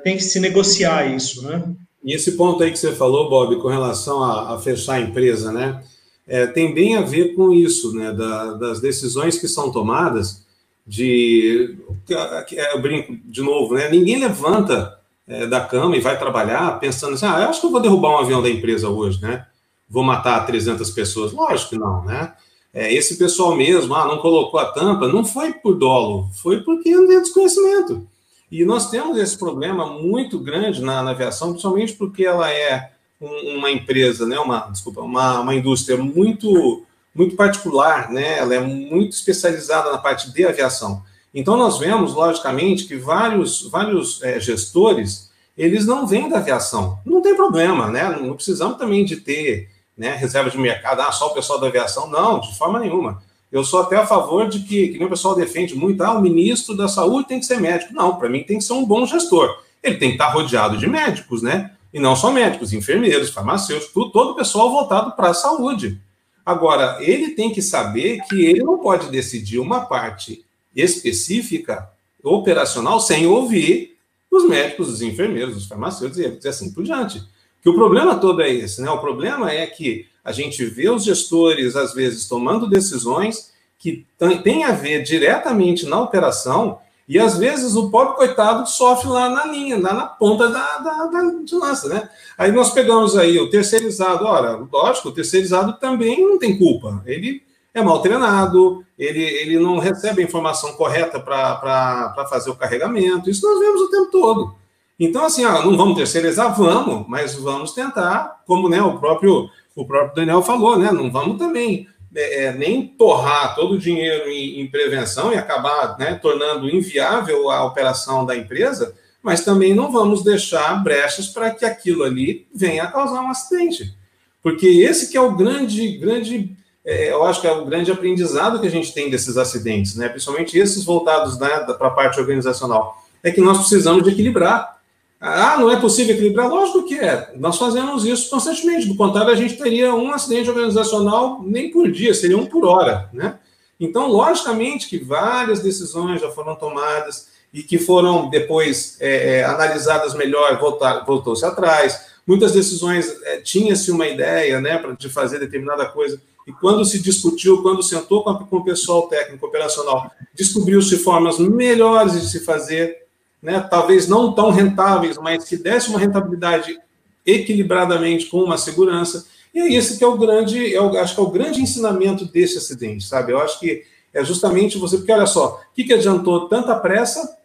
tem que se negociar isso, né? E esse ponto aí que você falou, Bob, com relação a, a fechar a empresa, né? é, tem bem a ver com isso, né, da, das decisões que são tomadas de, é, eu brinco de novo, né, ninguém levanta é, da cama e vai trabalhar pensando assim, ah, eu acho que eu vou derrubar um avião da empresa hoje, né, vou matar 300 pessoas, lógico que não, né, É, esse pessoal mesmo, ah, não colocou a tampa, não foi por dolo, foi porque não tem desconhecimento. E nós temos esse problema muito grande na, na aviação, principalmente porque ela é um, uma empresa, né, uma, desculpa, uma, uma indústria muito, muito particular, né, ela é muito especializada na parte de aviação. Então, nós vemos, logicamente, que vários, vários é, gestores, eles não vêm da aviação. Não tem problema, né? Não precisamos também de ter né, reserva de mercado, ah, só o pessoal da aviação. Não, de forma nenhuma. Eu sou até a favor de que, que nem o pessoal defende muito, ah, o ministro da saúde tem que ser médico. Não, para mim tem que ser um bom gestor. Ele tem que estar rodeado de médicos, né? E não só médicos, enfermeiros, farmacêuticos, tudo, todo o pessoal voltado para a saúde. Agora, ele tem que saber que ele não pode decidir uma parte específica, operacional, sem ouvir os médicos, os enfermeiros, os farmacêuticos e assim por diante. Que o problema todo é esse, né? O problema é que a gente vê os gestores, às vezes, tomando decisões que têm a ver diretamente na operação, e às vezes o pobre coitado sofre lá na linha, lá na ponta da, da, da de lança, né? Aí nós pegamos aí o terceirizado, ora, lógico, o terceirizado também não tem culpa. Ele é mal treinado, ele, ele não recebe a informação correta para fazer o carregamento. Isso nós vemos o tempo todo. Então, assim, ah, não vamos terceirizar? Vamos, mas vamos tentar, como né, o, próprio, o próprio Daniel falou, né? Não vamos também é, é, nem torrar todo o dinheiro em, em prevenção e acabar né, tornando inviável a operação da empresa, mas também não vamos deixar brechas para que aquilo ali venha a causar um acidente. Porque esse que é o grande, grande é, eu acho que é o grande aprendizado que a gente tem desses acidentes, né? principalmente esses voltados né, para a parte organizacional, é que nós precisamos de equilibrar. Ah, não é possível equilibrar? Lógico que é. Nós fazemos isso constantemente. Do contrário, a gente teria um acidente organizacional nem por dia, seria um por hora. Né? Então, logicamente que várias decisões já foram tomadas e que foram depois é, é analisadas melhor, voltou-se atrás. Muitas decisões é, tinha-se uma ideia né, de fazer determinada coisa e quando se discutiu, quando sentou com, com o pessoal técnico operacional, descobriu-se formas melhores de se fazer, né? talvez não tão rentáveis, mas que desse uma rentabilidade equilibradamente com uma segurança. E é esse que é o grande, eu acho que é o grande ensinamento desse acidente, sabe? Eu acho que é justamente você, porque olha só, o que, que adiantou tanta pressa,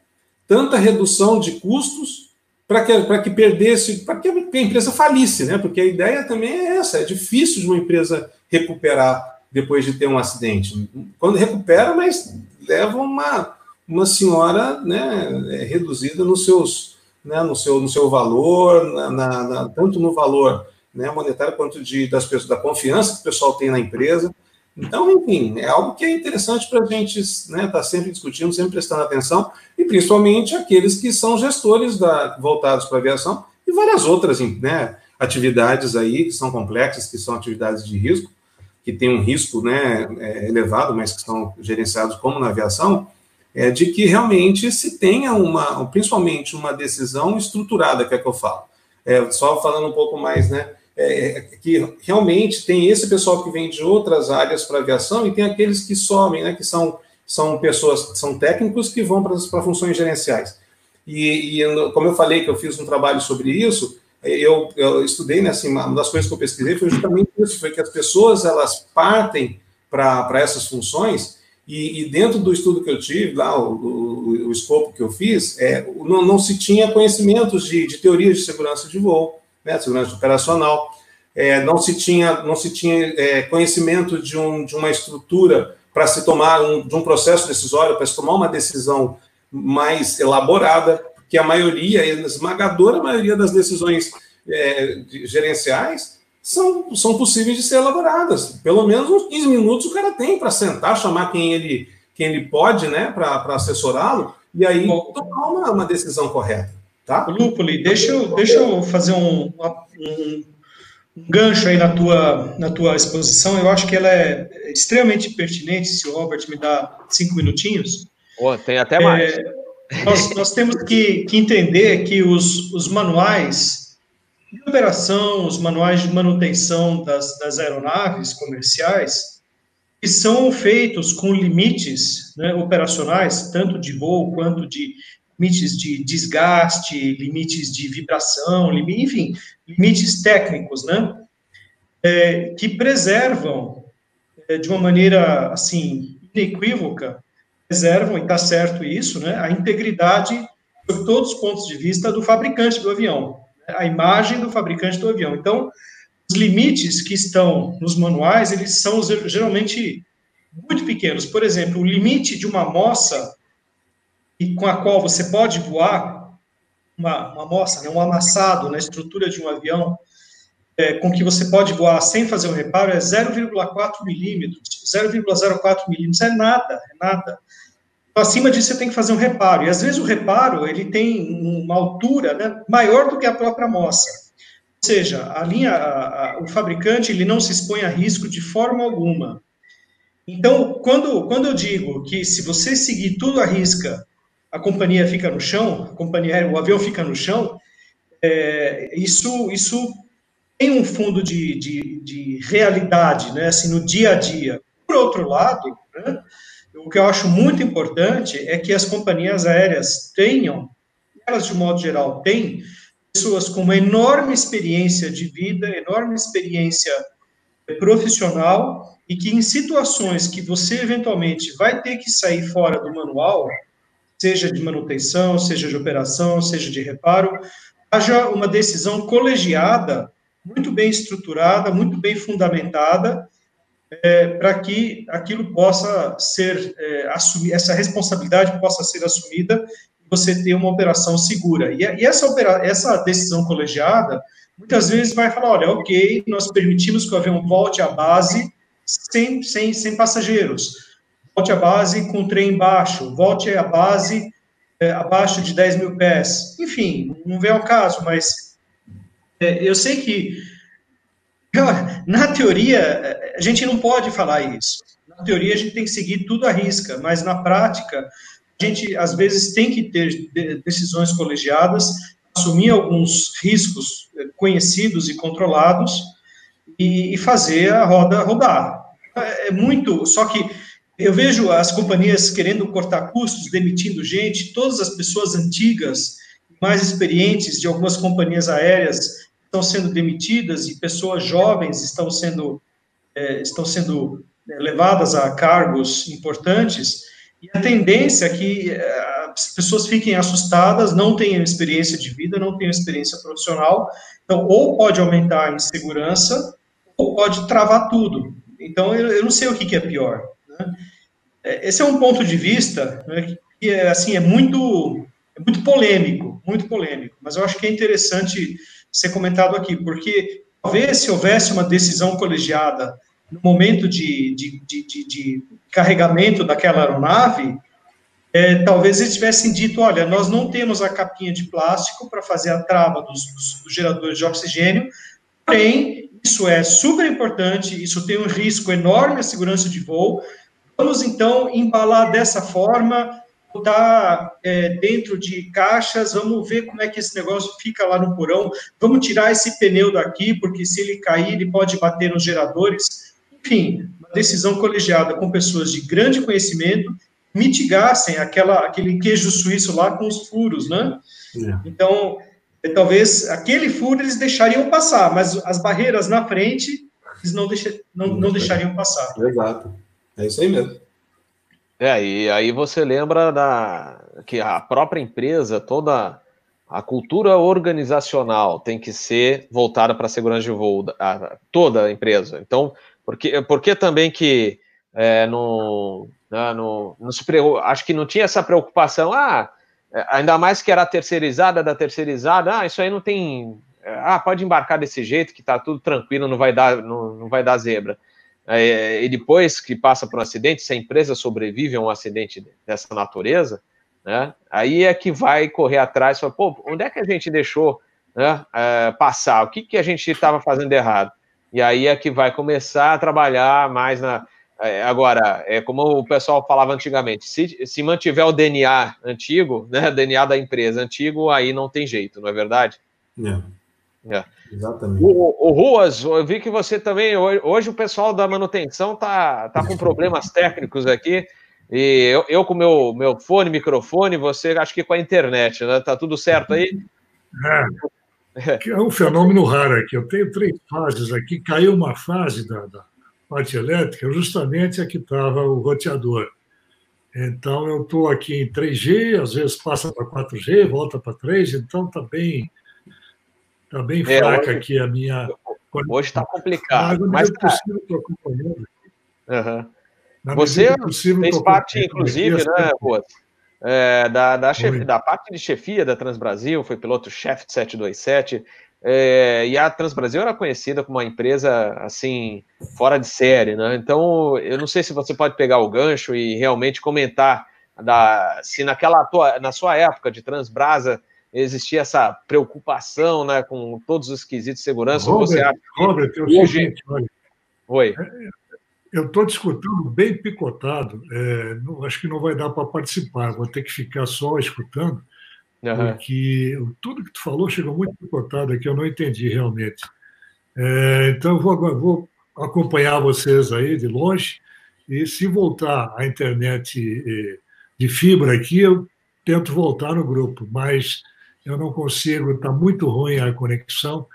tanta redução de custos para que, que perdesse, para que a empresa falisse, né? Porque a ideia também é essa, é difícil de uma empresa recuperar depois de ter um acidente. Quando recupera, mas leva uma, uma senhora né, é, reduzida nos seus, né, no, seu, no seu valor, na, na, tanto no valor né, monetário quanto de, das pessoas, da confiança que o pessoal tem na empresa. Então, enfim, é algo que é interessante para a gente estar né, tá sempre discutindo, sempre prestando atenção, e principalmente aqueles que são gestores da, voltados para a aviação e várias outras né, atividades aí que são complexas, que são atividades de risco, que tem um risco né, é, elevado, mas que são gerenciados como na aviação, é de que realmente se tenha uma, principalmente uma decisão estruturada, que é que eu falo. É, só falando um pouco mais, né, é, é que realmente tem esse pessoal que vem de outras áreas para aviação e tem aqueles que somem, né, que são, são pessoas, são técnicos que vão para funções gerenciais. E, e, como eu falei que eu fiz um trabalho sobre isso, eu, eu estudei, né, assim, uma das coisas que eu pesquisei foi justamente isso, foi que as pessoas, elas partem para essas funções e, e, dentro do estudo que eu tive, lá, o, o, o escopo que eu fiz, é, não, não se tinha conhecimentos de, de teorias de segurança de voo, né, segurança operacional, é, não se tinha, não se tinha é, conhecimento de, um, de uma estrutura para se tomar um, de um processo decisório, para se tomar uma decisão mais elaborada, que a maioria, a esmagadora maioria das decisões é, gerenciais são, são possíveis de ser elaboradas. Pelo menos uns 15 minutos o cara tem para sentar, chamar quem ele, quem ele pode, né, para assessorá-lo, e aí Bom, tomar uma, uma, decisão correta. Tá? Lúpoli, deixa eu, deixa eu fazer um, um, um gancho aí na tua, na tua exposição. Eu acho que ela é extremamente pertinente, se o Robert me dá cinco minutinhos. Oh, tem até mais. É, nós, nós temos que, que, entender que os, os manuais de operação, os manuais de manutenção das, das aeronaves comerciais, que são feitos com limites né, operacionais, tanto de voo quanto de limites de desgaste, limites de vibração, enfim, limites técnicos, né, é, que preservam é, de uma maneira, assim, inequívoca, preservam, e está certo isso, né, a integridade sob todos os pontos de vista do fabricante do avião, a imagem do fabricante do avião. Então, os limites que estão nos manuais, eles são geralmente muito pequenos. Por exemplo, o limite de uma moça com a qual você pode voar, uma, uma moça, né, um amassado na estrutura de um avião, é, com que você pode voar sem fazer o reparo é 0,4 milímetros, 0,04 milímetros, é nada, é nada. Então, acima disso, você tem que fazer um reparo. E, às vezes, o reparo, ele tem uma altura né, maior do que a própria moça. Ou seja, a linha, a, a, o fabricante, ele não se expõe a risco de forma alguma. Então, quando, quando eu digo que se você seguir tudo à risca, a companhia fica no chão, a companhia o avião fica no chão, é, isso, isso tem um fundo de, de, de, realidade, né, assim, no dia a dia. Por outro lado, né, o que eu acho muito importante é que as companhias aéreas tenham, elas de modo geral têm, pessoas com uma enorme experiência de vida, enorme experiência profissional, e que em situações que você eventualmente vai ter que sair fora do manual, seja de manutenção, seja de operação, seja de reparo, haja uma decisão colegiada muito bem estruturada, muito bem fundamentada, é, para que aquilo possa ser é, assumir, essa responsabilidade possa ser assumida e você ter uma operação segura. E, e essa, opera, essa decisão colegiada, muitas vezes vai falar, olha, ok, nós permitimos que o avião volte à base sem, sem, sem passageiros, volte à base com trem baixo, volte à base é, abaixo de 10 mil pés. Enfim, não vem ao caso, mas é, eu sei que, na teoria, a gente não pode falar isso. Na teoria, a gente tem que seguir tudo à risca, mas na prática, a gente, às vezes, tem que ter decisões colegiadas, assumir alguns riscos é, conhecidos e controlados e, fazer a roda rodar. É, é muito, só que eu vejo as companhias querendo cortar custos, demitindo gente, todas as pessoas antigas, mais experientes de algumas companhias aéreas estão sendo demitidas e pessoas jovens estão sendo, é, estão sendo é, levadas a cargos importantes, e a tendência é que é, as pessoas fiquem assustadas, não tenham experiência de vida, não tenham experiência profissional, então, ou pode aumentar a insegurança, ou pode travar tudo. Então, eu, eu não sei o que, que é pior. Né? É, esse é um ponto de vista né, que, é, assim, é muito, é muito polêmico, muito polêmico, mas eu acho que é interessante ser comentado aqui, porque talvez se houvesse uma decisão colegiada no momento de, de, de, de carregamento daquela aeronave, é, talvez eles tivessem dito, olha, nós não temos a capinha de plástico para fazer a trava dos, dos, dos, geradores de oxigênio, porém, isso é super importante, isso tem um risco enorme à segurança de voo, vamos então embalar dessa forma, botar é, dentro de caixas, vamos ver como é que esse negócio fica lá no porão, vamos tirar esse pneu daqui, porque se ele cair, ele pode bater nos geradores. Enfim, uma decisão colegiada com pessoas de grande conhecimento mitigassem aquela, aquele queijo suíço lá com os furos, né? É. Então, é, talvez aquele furo eles deixariam passar, mas as barreiras na frente eles não, deixa, não, não deixariam passar. Exato. É isso aí mesmo. É, e aí você lembra da que a própria empresa, toda a cultura organizacional tem que ser voltada para a segurança de voo, a, toda a empresa. Então, porque, porque também que é, no, né, no, no acho que não tinha essa preocupação, ah, é, ainda mais que era terceirizada da terceirizada, ah, isso aí não tem, é, ah, pode embarcar desse jeito que está tudo tranquilo, não vai dar, não, não vai dar zebra. É, e depois que passa por um acidente, se a empresa sobrevive a um acidente dessa natureza, né, aí é que vai correr atrás e falar, pô, onde é que a gente deixou né, é, passar? O que, que a gente estava fazendo errado? E aí é que vai começar a trabalhar mais na. É, agora, é como o pessoal falava antigamente: se, se mantiver o DNA antigo, né, DNA da empresa antigo, aí não tem jeito, não é verdade? É. É. Exatamente. O, o, Ruas, eu vi que você também. Hoje o pessoal da manutenção tá, tá com problemas técnicos aqui. E eu, eu com meu, meu fone, microfone, você acho que com a internet, né? Tá tudo certo aí? É, é um fenômeno raro aqui. Eu tenho três fases aqui. Caiu uma fase da, da, parte elétrica, justamente a que estava o roteador. Então, eu estou aqui em 3G, às vezes passa para 4G, volta para 3, então está bem, tá bem É, fraca hoje- aqui a minha. Hoje está complicado. Mas, cara, possível, estou acompanhando. Na Você possível, fez parte, inclusive, aqui né, Boas? É, da, da, chefe- da parte de chefia da Transbrasil, foi piloto-chefe de 727, é, e a Transbrasil era conhecida como uma empresa, assim, fora de série, né? Então, eu não sei se você pode pegar o gancho e realmente comentar da, se naquela tua, na sua época de Transbrasa existia essa preocupação, né, com todos os quesitos de segurança, ou você Robert, acha que Robert, é hoje- seguinte, olha, Oi. eu estou te escutando bem picotado, é, não- acho que não vai dar para participar, vou ter que ficar só escutando, Aham. porque tudo que tu falou chegou muito picotado aqui, eu não entendi realmente. É, então, eu vou, eu vou acompanhar vocês aí de longe, e se voltar a internet eh, de fibra aqui, eu tento voltar no grupo, mas eu não consigo, está muito ruim a conexão,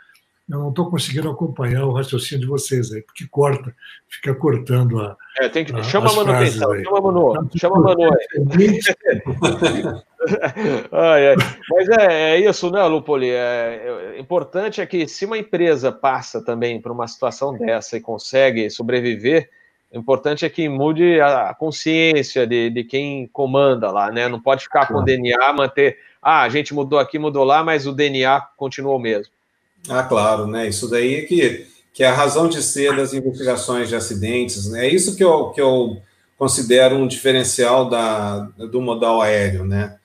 eu não estou conseguindo acompanhar o raciocínio de vocês aí, porque corta, fica cortando a. É, tem que, a- chama a manutenção, chama a Manu, Tá chama a Manu. Mas é, é isso, né, Lupoli? É, é, importante é que se uma empresa passa também por uma situação dessa e consegue sobreviver, o importante é que mude a consciência de, de quem comanda lá, né? Não pode ficar com o DNA, manter. Ah, a gente mudou aqui, mudou lá, mas o DNA continuou o mesmo. Ah, claro, né? Isso daí é que, que é a razão de ser das investigações de acidentes, né? É isso que eu, que eu considero um diferencial da, do modal aéreo, né?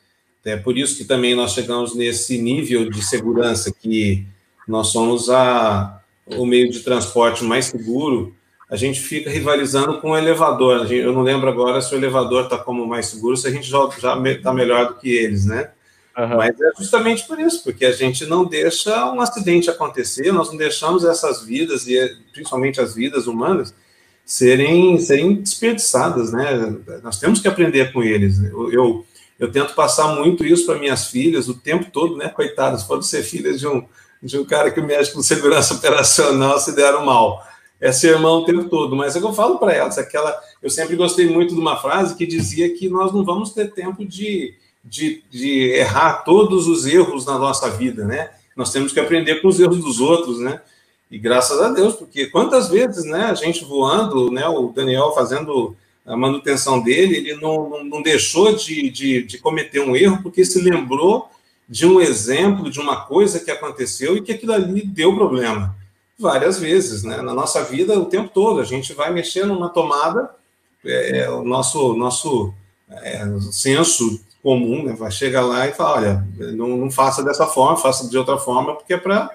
É por isso que também nós chegamos nesse nível de segurança que nós somos a, o meio de transporte mais seguro. A gente fica rivalizando com o elevador. Eu não lembro agora se o elevador está como mais seguro, se a gente já está melhor do que eles, né? Aham. Mas é justamente por isso, porque a gente não deixa um acidente acontecer, nós não deixamos essas vidas, e principalmente as vidas humanas, serem, serem desperdiçadas, né? Nós temos que aprender com eles. Eu, eu, eu tento passar muito isso para minhas filhas o tempo todo, né? Coitadas, podem ser filhas de um, de um cara que mexe com segurança operacional se deram mal. É ser irmão o tempo todo, mas é que eu falo para elas, aquela, eu sempre gostei muito de uma frase que dizia que nós não vamos ter tempo de, de, de errar todos os erros na nossa vida, né? Nós temos que aprender com os erros dos outros, né? E graças a Deus, porque quantas vezes, né, a gente voando, né, o Daniel fazendo a manutenção dele, ele não, não, não deixou de, de, de cometer um erro porque se lembrou de um exemplo, de uma coisa que aconteceu e que aquilo ali deu problema. Várias vezes, né? Na nossa vida, o tempo todo, a gente vai mexer numa tomada, é, o nosso, nosso é, senso comum, né? Vai chegar lá e falar, olha, não, não faça dessa forma, faça de outra forma, porque é para.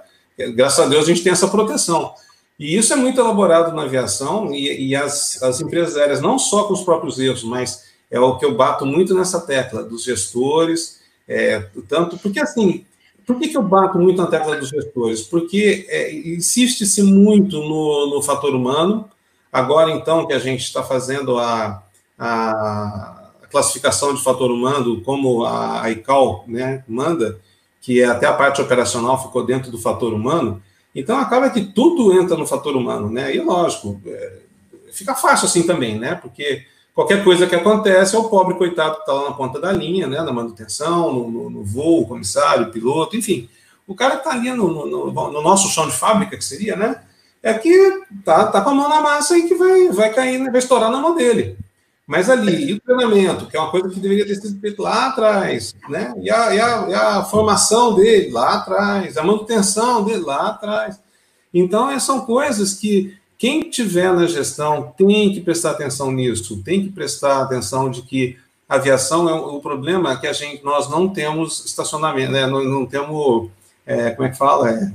Graças a Deus a gente tem essa proteção. E isso é muito elaborado na aviação e, e as, as empresas aéreas, não só com os próprios erros, mas é o que eu bato muito nessa tecla dos gestores, é, tanto porque assim, por que, que eu bato muito na tecla dos gestores? Porque é, insiste-se muito no, no fator humano. Agora, então, que a gente está fazendo a, a classificação de fator humano, como a, ICAO né, manda, que é até a parte operacional ficou dentro do fator humano, então acaba que tudo entra no fator humano, né? E lógico, é, fica fácil assim também, né? Porque qualquer coisa que acontece é o pobre coitado que está lá na ponta da linha, né? Na manutenção, no, no, no voo, comissário, piloto, enfim. O cara está ali no, no, no, nosso chão de fábrica, que seria, né? É que tá, tá com a mão na massa e que vai, vai cair, vai estourar na mão dele. Mas ali, e o treinamento, que é uma coisa que deveria ter sido feito lá atrás, né? E a, e, a, e a, formação dele lá atrás, a manutenção dele lá atrás. Então, são coisas que quem tiver na gestão tem que prestar atenção nisso, tem que prestar atenção de que a aviação é o, problema é que a gente, nós não temos estacionamento, né? não, não temos, é, como é que fala? É...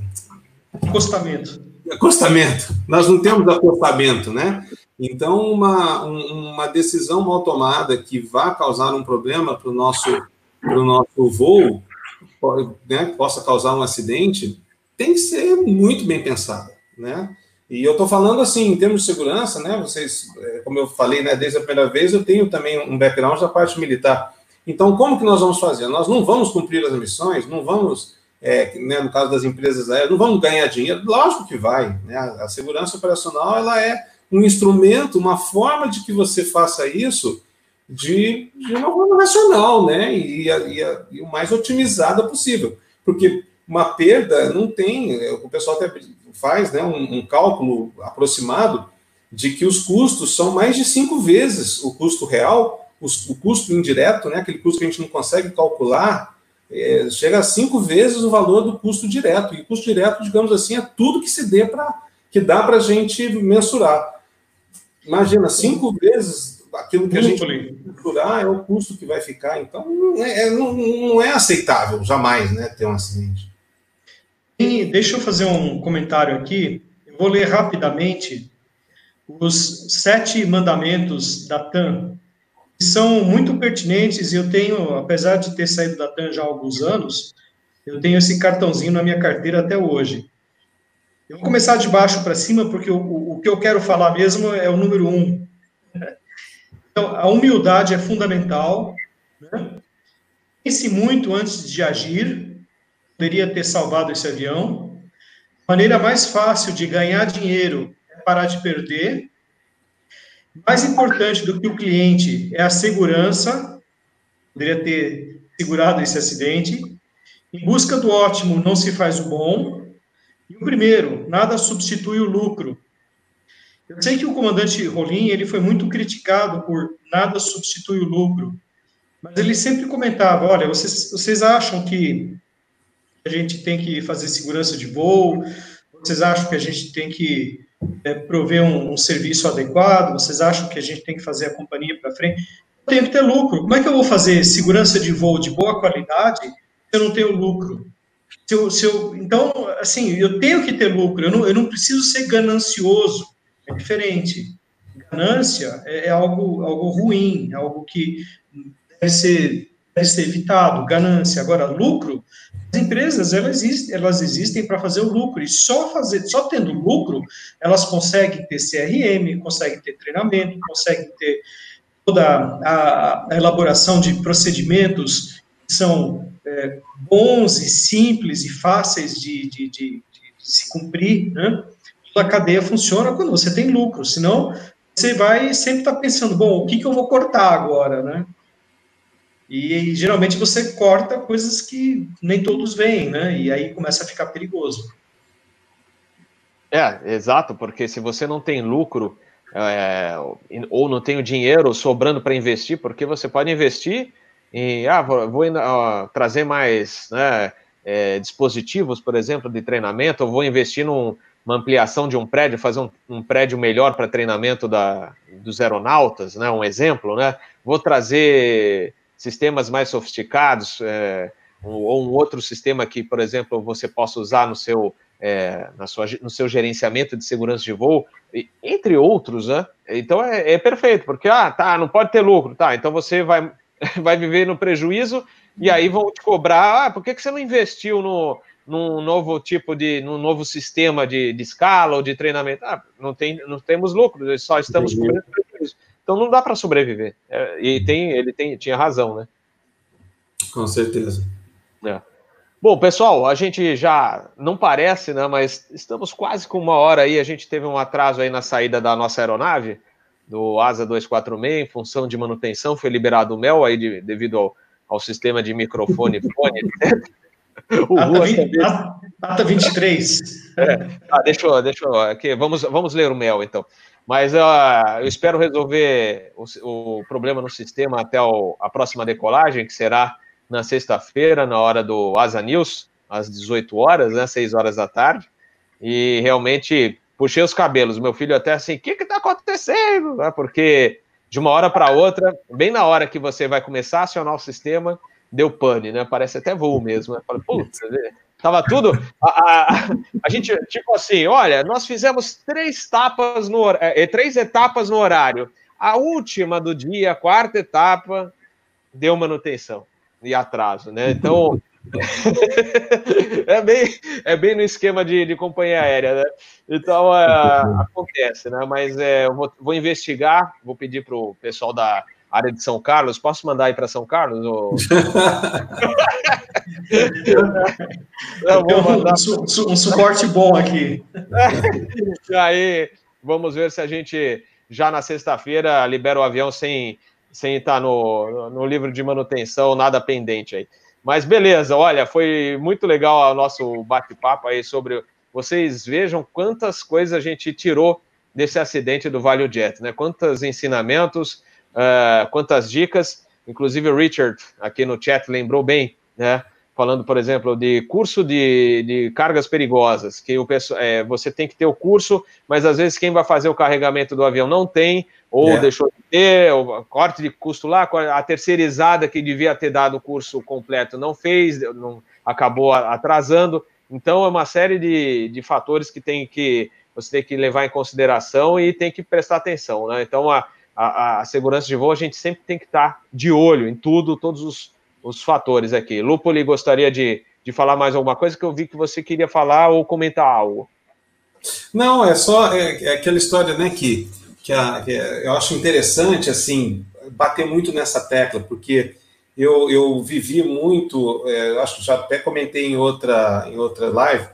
Acostamento. Acostamento. Nós não temos acostamento, né? Então, uma, uma decisão mal tomada que vá causar um problema para o nosso, pro nosso voo, né, possa causar um acidente, tem que ser muito bem pensada, né? E eu estou falando assim, em termos de segurança, né? Vocês, como eu falei, né, desde a primeira vez, eu tenho também um background da parte militar. Então, como que nós vamos fazer? Nós não vamos cumprir as missões, não vamos, é, né, no caso das empresas aéreas, não vamos ganhar dinheiro. Lógico que vai, né? A segurança operacional ela é um instrumento, uma forma de que você faça isso de, de uma forma racional, né? E, a, e, a, e, o mais otimizada possível. Porque uma perda não tem, o pessoal até faz né, um, um cálculo aproximado de que os custos são mais de cinco vezes o custo real, o custo indireto, né, aquele custo que a gente não consegue calcular, é, chega a cinco vezes o valor do custo direto. E custo direto, digamos assim, é tudo que se dê para que dá para a gente mensurar. Imagina, cinco vezes aquilo que a gente mensurar é o custo que vai ficar. Então, não é, não, não é aceitável jamais né, ter um acidente. E deixa eu fazer um comentário aqui. Eu vou ler rapidamente os sete mandamentos da TAM, que são muito pertinentes, e eu tenho, apesar de ter saído da TAM já há alguns anos, eu tenho esse cartãozinho na minha carteira até hoje. Eu vou começar de baixo para cima, porque o, o, que eu quero falar mesmo é o número um. Então, a humildade é fundamental. Né? Pense muito antes de agir. Poderia ter salvado esse avião. A maneira mais fácil de ganhar dinheiro é parar de perder. Mais importante do que o cliente é a segurança. Poderia ter segurado esse acidente. Em busca do ótimo não se faz o bom. E o primeiro, nada substitui o lucro. Eu sei que o comandante Rolim, ele foi muito criticado por nada substitui o lucro, mas ele sempre comentava, olha, vocês, vocês acham que a gente tem que fazer segurança de voo, vocês acham que a gente tem que é, prover um, um, serviço adequado, vocês acham que a gente tem que fazer a companhia para frente? Eu tenho que ter lucro. Como é que eu vou fazer segurança de voo de boa qualidade se eu não tenho lucro? Se eu, se eu, então, assim, eu tenho que ter lucro, eu não, eu não preciso ser ganancioso, é diferente. Ganância é, é algo, algo ruim, é algo que deve ser, deve ser evitado. Ganância. Agora, lucro, as empresas elas existem, elas existem para fazer o lucro, e só, fazer, só tendo lucro, elas conseguem ter CRM, conseguem ter treinamento, conseguem ter toda a, a elaboração de procedimentos que são é, bons e simples e fáceis de, de, de, de se cumprir, né? Toda a cadeia funciona quando você tem lucro, senão você vai sempre estar tá pensando, bom, o que, que eu vou cortar agora, né? E, e, geralmente você corta coisas que nem todos veem, né? E aí começa a ficar perigoso. É, exato, porque se você não tem lucro é, ou não tem o dinheiro sobrando para investir, porque você pode investir e ah, vou, trazer mais né, é, dispositivos, por exemplo, de treinamento, ou vou investir numa ampliação de um prédio, fazer um, um prédio melhor para treinamento da, dos aeronautas, né, um exemplo, né? Vou trazer sistemas mais sofisticados, é, ou um outro sistema que, por exemplo, você possa usar no seu, é, na sua, no seu gerenciamento de segurança de voo, entre outros, né? Então é, é perfeito, porque, ah, tá, não pode ter lucro, tá, então você vai vai viver no prejuízo e aí vão te cobrar, ah, por que, que você não investiu no, num novo tipo de, num novo sistema de, de escala ou de treinamento? Ah, não, tem, não temos lucro, só estamos cobrando prejuízo. Então não dá para sobreviver. É, e tem, ele tem, tinha razão, né? Com certeza. É. Bom, pessoal, a gente já não parece, né? Mas estamos quase com uma hora aí. A gente teve um atraso aí na saída da nossa aeronave do ASA 246, em função de manutenção, foi liberado o mel aí de, devido ao, ao sistema de microfone, fone, etc. O ata, 20, ata 23. É. Ah, deixa eu, deixa eu, aqui, vamos, vamos ler o mel, então. Mas uh, eu espero resolver o, o, problema no sistema até o, a próxima decolagem, que será na sexta-feira, na hora do Asa News, às 18 horas, né, 6 horas da tarde. E realmente puxei os cabelos. Meu filho até assim, o que está acontecendo? Ah, porque de uma hora para outra, bem na hora que você vai começar a acionar o sistema, deu pane, né? Parece até voo mesmo. Né? Falei, putz, tava tudo. A, a, a, gente, tipo assim, olha, nós fizemos três etapas no é, três etapas no horário. A última do dia, a quarta etapa, deu manutenção e atraso, né? Então, é, bem, é bem no esquema de, de companhia aérea, né? Então, é, acontece, né? Mas é, eu vou, vou investigar, vou pedir para o pessoal da área de São Carlos, posso mandar aí para São Carlos? Ou... vou mandar... um, um, suporte bom aqui. aí, Vamos ver se a gente já na sexta-feira libera o avião sem, sem estar no, no livro de manutenção, nada pendente aí. Mas beleza, olha, foi muito legal o nosso bate-papo aí sobre. Vocês vejam quantas coisas a gente tirou desse acidente do Vale Jet, né? Quantos ensinamentos, uh, quantas dicas. Inclusive o Richard aqui no chat lembrou bem, né? Falando, por exemplo, de curso de, de cargas perigosas, que o é, você tem que ter o curso, mas às vezes quem vai fazer o carregamento do avião não tem, ou é. deixou de ter, ou corte de custo lá, a terceirizada que devia ter dado o curso completo não fez, não, acabou atrasando. Então é uma série de, de fatores que tem que você tem que levar em consideração e tem que prestar atenção, né? Então a, a, a segurança de voo a gente sempre tem que estar de olho em tudo, todos os, os fatores aqui. Lupoli gostaria de, de falar mais alguma coisa que eu vi que você queria falar ou comentar algo. Não, é só é, é aquela história, né, que que, a, que eu acho interessante, assim, bater muito nessa tecla, porque eu, eu vivi muito, é, acho que já até comentei em outra, em outra live,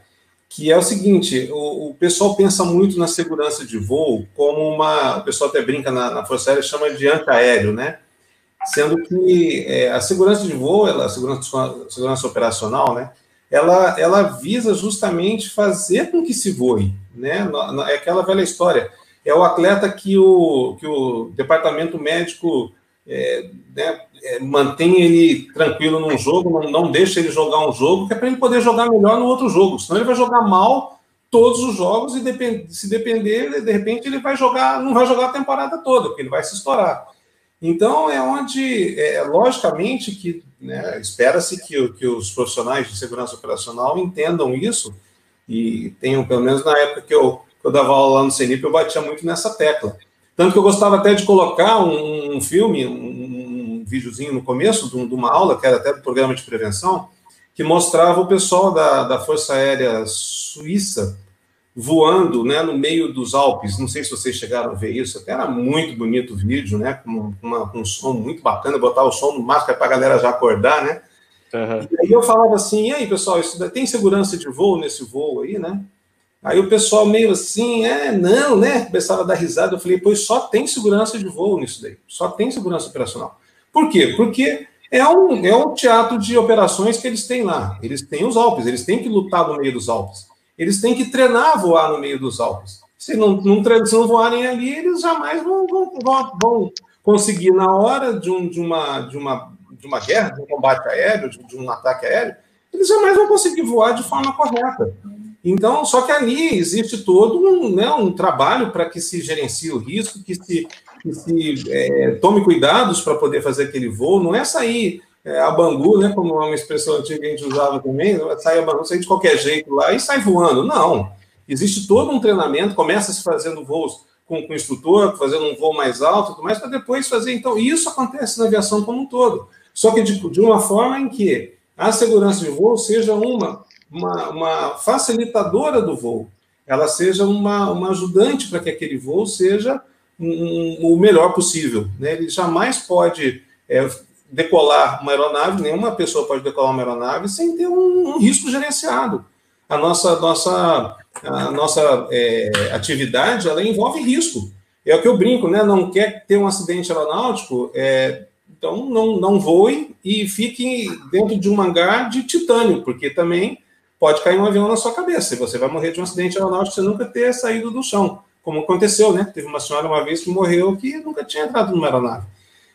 que é o seguinte, o, o, pessoal pensa muito na segurança de voo como uma, o pessoal até brinca na, na Força Aérea, chama de antiaéreo, né? Sendo que é, a segurança de voo, ela, a segurança, segurança operacional, né? Ela, ela visa justamente fazer com que se voe, né? É aquela velha história é o atleta que o, que o departamento médico é, né, é, mantém ele tranquilo num jogo, não, não deixa ele jogar um jogo, que é para ele poder jogar melhor no outro jogo. Senão ele vai jogar mal todos os jogos e depend, se depender, de repente ele vai jogar, não vai jogar a temporada toda, porque ele vai se estourar. Então é onde, é, logicamente, que né, espera-se que, que os profissionais de segurança operacional entendam isso e tenham, pelo menos na época que eu eu dava aula lá no CENIP, eu batia muito nessa tecla. Tanto que eu gostava até de colocar um, um filme, um, um videozinho no começo de, de, uma aula, que era até do programa de prevenção, que mostrava o pessoal da, da Força Aérea Suíça voando né, no meio dos Alpes. Não sei se vocês chegaram a ver isso, até era muito bonito o vídeo, né, com, uma, com um som muito bacana, botar o som no máximo para a galera já acordar, né? Uhum. E aí eu falava assim, e aí, pessoal, isso, tem segurança de voo nesse voo aí, né? Aí o pessoal meio assim, é, não, né? Começava a dar risada. Eu falei, pois só tem segurança de voo nisso daí. Só tem segurança operacional. Por quê? Porque é um, é um teatro de operações que eles têm lá. Eles têm os Alpes, eles têm que lutar no meio dos Alpes. Eles têm que treinar a voar no meio dos Alpes. Se não, não, se não voarem ali, eles jamais vão, vão, vão conseguir, na hora de, um, de, uma, de, uma, de uma guerra, de um combate aéreo, de, de um ataque aéreo, eles jamais vão conseguir voar de forma correta. Então, só que ali existe todo um, né, um trabalho para que se gerencie o risco, que se, que se é, tome cuidados para poder fazer aquele voo. Não é sair é, a Bangu, né, como é uma expressão antiga que a gente usava também, sair a Bangu, sair de qualquer jeito lá e sai voando. Não. Existe todo um treinamento, começa se fazendo voos com, com o instrutor, fazendo um voo mais alto e tudo mais, para depois fazer. Então, isso acontece na aviação como um todo. Só que de, de uma forma em que a segurança de voo seja uma uma, uma facilitadora do voo, ela seja uma, uma ajudante para que aquele voo seja um, um, o melhor possível. Né? Ele jamais pode é, decolar uma aeronave, nenhuma pessoa pode decolar uma aeronave sem ter um, um risco gerenciado. A nossa, nossa, a nossa é, atividade ela envolve risco. É o que eu brinco, né? Não quer ter um acidente aeronáutico, é, então não, não voe e fique dentro de um hangar de titânio, porque também pode cair um avião na sua cabeça e você vai morrer de um acidente aeronáutico sem nunca ter saído do chão, como aconteceu, né? Teve uma senhora uma vez que morreu que nunca tinha entrado numa aeronave.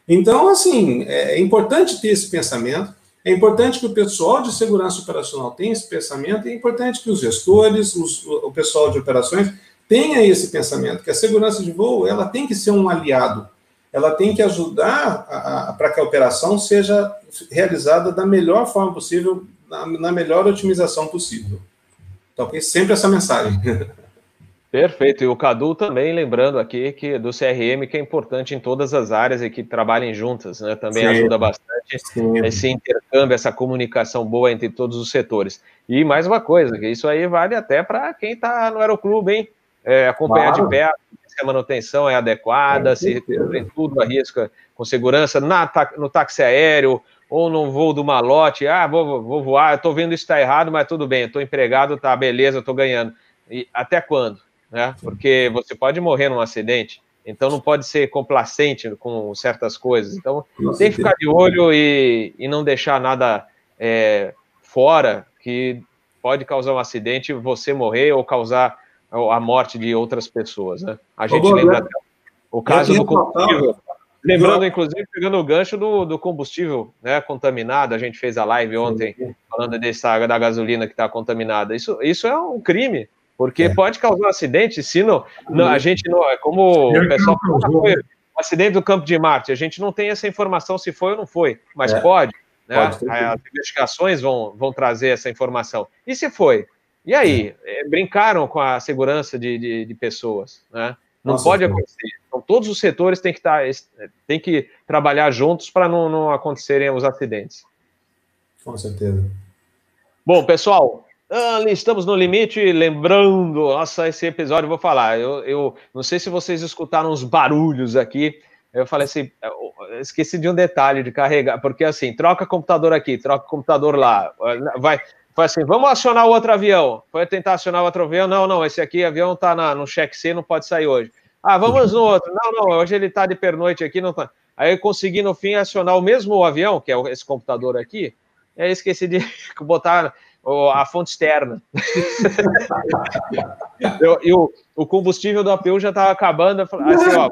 Então, assim, é importante ter esse pensamento, é importante que o pessoal de segurança operacional tenha esse pensamento, é importante que os gestores, os, o pessoal de operações tenha esse pensamento, que a segurança de voo ela tem que ser um aliado, ela tem que ajudar para que a operação seja realizada da melhor forma possível, na, na melhor otimização possível. Então, sempre essa mensagem. Perfeito. E o Cadu também lembrando aqui que do CRM que é importante em todas as áreas e que trabalhem juntas, né? Também Sim. ajuda bastante Sim. esse intercâmbio, essa comunicação boa entre todos os setores. E mais uma coisa, que isso aí vale até para quem está no aeroclube, hein? É, acompanhar claro. de perto se a manutenção é adequada, se tem tudo a risco com segurança na, no táxi aéreo, ou no voo do malote, ah, vou, vou voar, tô vendo isso está errado, mas tudo bem, tô empregado, tá, beleza, tô ganhando. E até quando? Né? Porque você pode morrer num acidente, então não pode ser complacente com certas coisas. Então tem que ficar de olho e, e não deixar nada é, fora que pode causar um acidente, você morrer ou causar a morte de outras pessoas, né? A gente Ô, lembra o caso do combustível. Lembrando, inclusive, pegando o gancho do, do combustível né, contaminado, a gente fez a live ontem falando dessa da gasolina que está contaminada. Isso, isso é um crime, porque é. pode causar um acidente se não, não, a gente não. É como o pessoal falou, foi o acidente do Campo de Marte. A gente não tem essa informação se foi ou não foi, mas é. pode. Né? Pode As investigações vão, vão trazer essa informação. E se foi? E aí? É. Brincaram com a segurança de, de, de pessoas, né? Não Nossa, pode acontecer. Então, todos os setores têm que, estar, tá, têm que trabalhar juntos para não, não acontecerem os acidentes. Com certeza. Bom, pessoal, estamos no limite. Lembrando, nossa, esse episódio eu vou falar. Eu, eu não sei se vocês escutaram os barulhos aqui. Eu falei assim, eu esqueci de um detalhe de carregar, porque assim, troca computador aqui, troca computador lá, vai, foi assim, vamos acionar o outro avião. Foi tentar acionar o outro avião. Não, não, esse aqui avião tá na, no cheque C, não pode sair hoje. Ah, vamos no outro. Não, não, hoje ele tá de pernoite aqui, não tá. Aí eu consegui, no fim, acionar o mesmo avião, que é esse computador aqui. Aí esqueci de botar a fonte externa. eu, e o, combustível do APU já estava acabando. Assim, ó,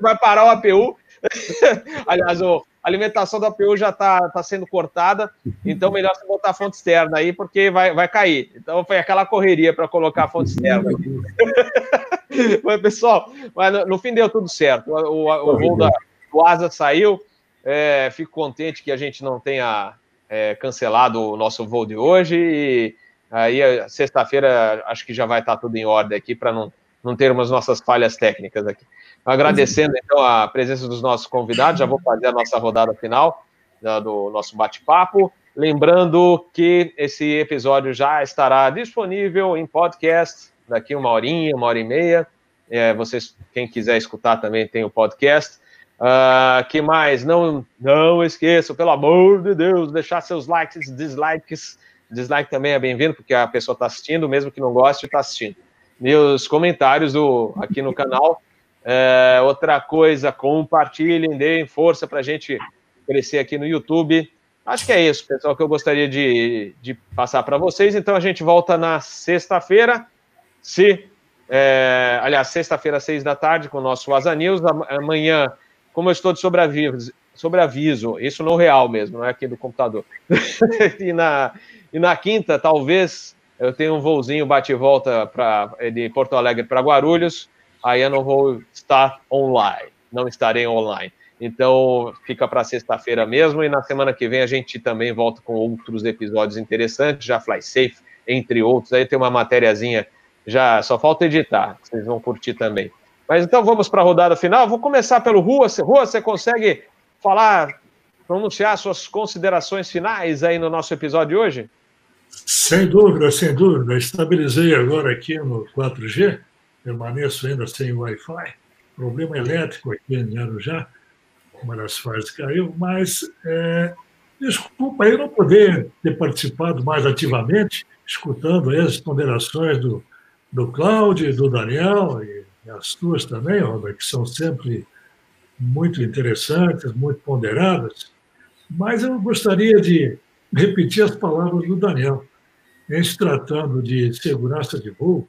vai parar o APU. Aliás, o, a alimentação da APU já está tá sendo cortada, então melhor você botar a fonte externa aí, porque vai, vai cair. Então foi aquela correria para colocar a fonte externa mas, pessoal, mas no, no, fim deu tudo certo. O, o, o voo da, do Asa saiu. É, fico contente que a gente não tenha é, cancelado o nosso voo de hoje. E aí, sexta-feira, acho que já vai estar tudo em ordem aqui para não, não termos nossas falhas técnicas aqui. Agradecendo, então, a presença dos nossos convidados, já vou fazer a nossa rodada final do nosso bate-papo. Lembrando que esse episódio já estará disponível em podcast daqui uma horinha, uma hora e meia. É, vocês, quem quiser escutar também tem o podcast. Uh, que mais? Não, não esqueçam, pelo amor de Deus, deixar seus likes, dislikes. Dislike também é bem-vindo, porque a pessoa está assistindo, mesmo que não goste, está assistindo. E os comentários do, aqui no canal é, outra coisa, compartilhem, deem força para a gente crescer aqui no YouTube. Acho que é isso, pessoal, que eu gostaria de, de passar para vocês. Então a gente volta na sexta-feira, se é, aliás, sexta-feira, seis da tarde, com o nosso Asa News. Amanhã, como eu estou de sobreaviso, sobreaviso, isso no real mesmo, não é aqui do computador. e, na, e na quinta, talvez, eu tenha um voozinho bate-volta de Porto Alegre para Guarulhos aí eu não vou estar online, não estarei online. Então fica para sexta-feira mesmo e na semana que vem a gente também volta com outros episódios interessantes, já Fly Safe, entre outros. Aí tem uma matériazinha, já só falta editar, vocês vão curtir também. Mas então vamos para a rodada final. Vou começar pelo Rua. Rua, você consegue falar, pronunciar suas considerações finais aí no nosso episódio de hoje? Sem dúvida, sem dúvida. Estabilizei agora aqui no 4G permaneço ainda sem Wi-Fi. Problema elétrico aqui em Arujá, uma das fases caiu, mas é, desculpa aí não poder ter participado mais ativamente, escutando as ponderações do, do Cláudio do Daniel, e as tuas também, Robert, que são sempre muito interessantes, muito ponderadas, mas eu gostaria de repetir as palavras do Daniel. Em se tratando de segurança de voo,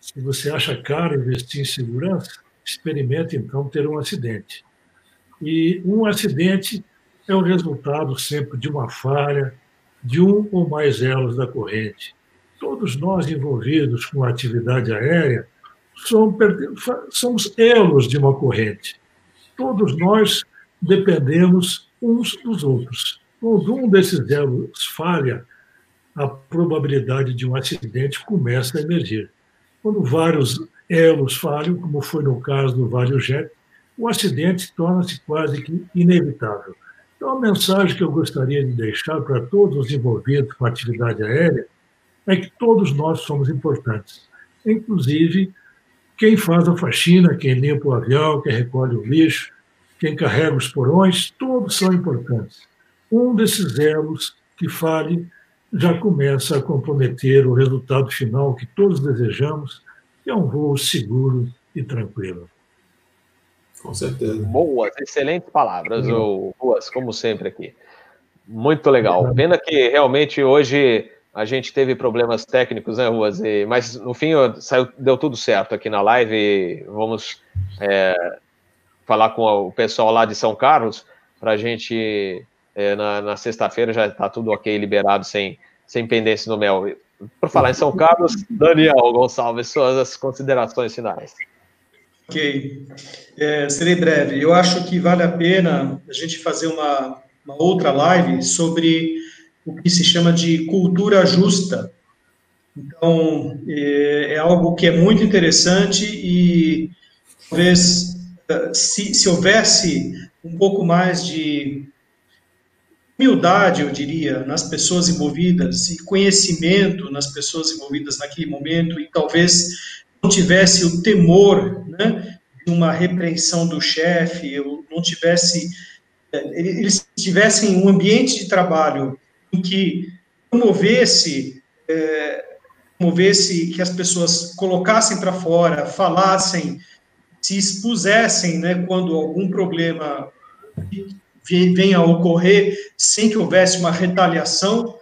se você acha caro investir em segurança, experimente então ter um acidente. E um acidente é o resultado sempre de uma falha de um ou mais elos da corrente. Todos nós envolvidos com a atividade aérea somos elos de uma corrente. Todos nós dependemos uns dos outros. Quando um desses elos falha, a probabilidade de um acidente começa a emergir. Quando vários elos falham, como foi no caso do Vale Jet, o acidente torna-se quase que inevitável. Então, a mensagem que eu gostaria de deixar para todos os envolvidos com a atividade aérea é que todos nós somos importantes, inclusive quem faz a faxina, quem limpa o avião, quem recolhe o lixo, quem carrega os porões, todos são importantes. Um desses elos que fale já começa a comprometer o resultado final que todos desejamos, é um voo seguro e tranquilo. Com certeza. Boas, excelentes palavras, uhum. Ruas, como sempre aqui. Muito legal. Pena que realmente hoje a gente teve problemas técnicos, né, Ruas? E, mas no fim saiu, deu tudo certo aqui na live. Vamos é, falar com o pessoal lá de São Carlos para a gente é, na, na sexta-feira já está tudo ok, liberado, sem, sem pendência no mel. Por falar em São Carlos, Daniel Gonçalves, suas considerações finais. Ok, é, serei breve. Eu acho que vale a pena a gente fazer uma, uma outra live sobre o que se chama de cultura justa. Então, é, é algo que é muito interessante e talvez se, se houvesse um pouco mais de humildade, eu diria, nas pessoas envolvidas e conhecimento nas pessoas envolvidas naquele momento e talvez não tivesse o temor né, de uma repreensão do chefe, não tivesse é, eles tivessem um ambiente de trabalho em que promovesse, é, promovesse que as pessoas colocassem para fora, falassem, se expusessem, né, quando algum problema venha a ocorrer sem que houvesse uma retaliação,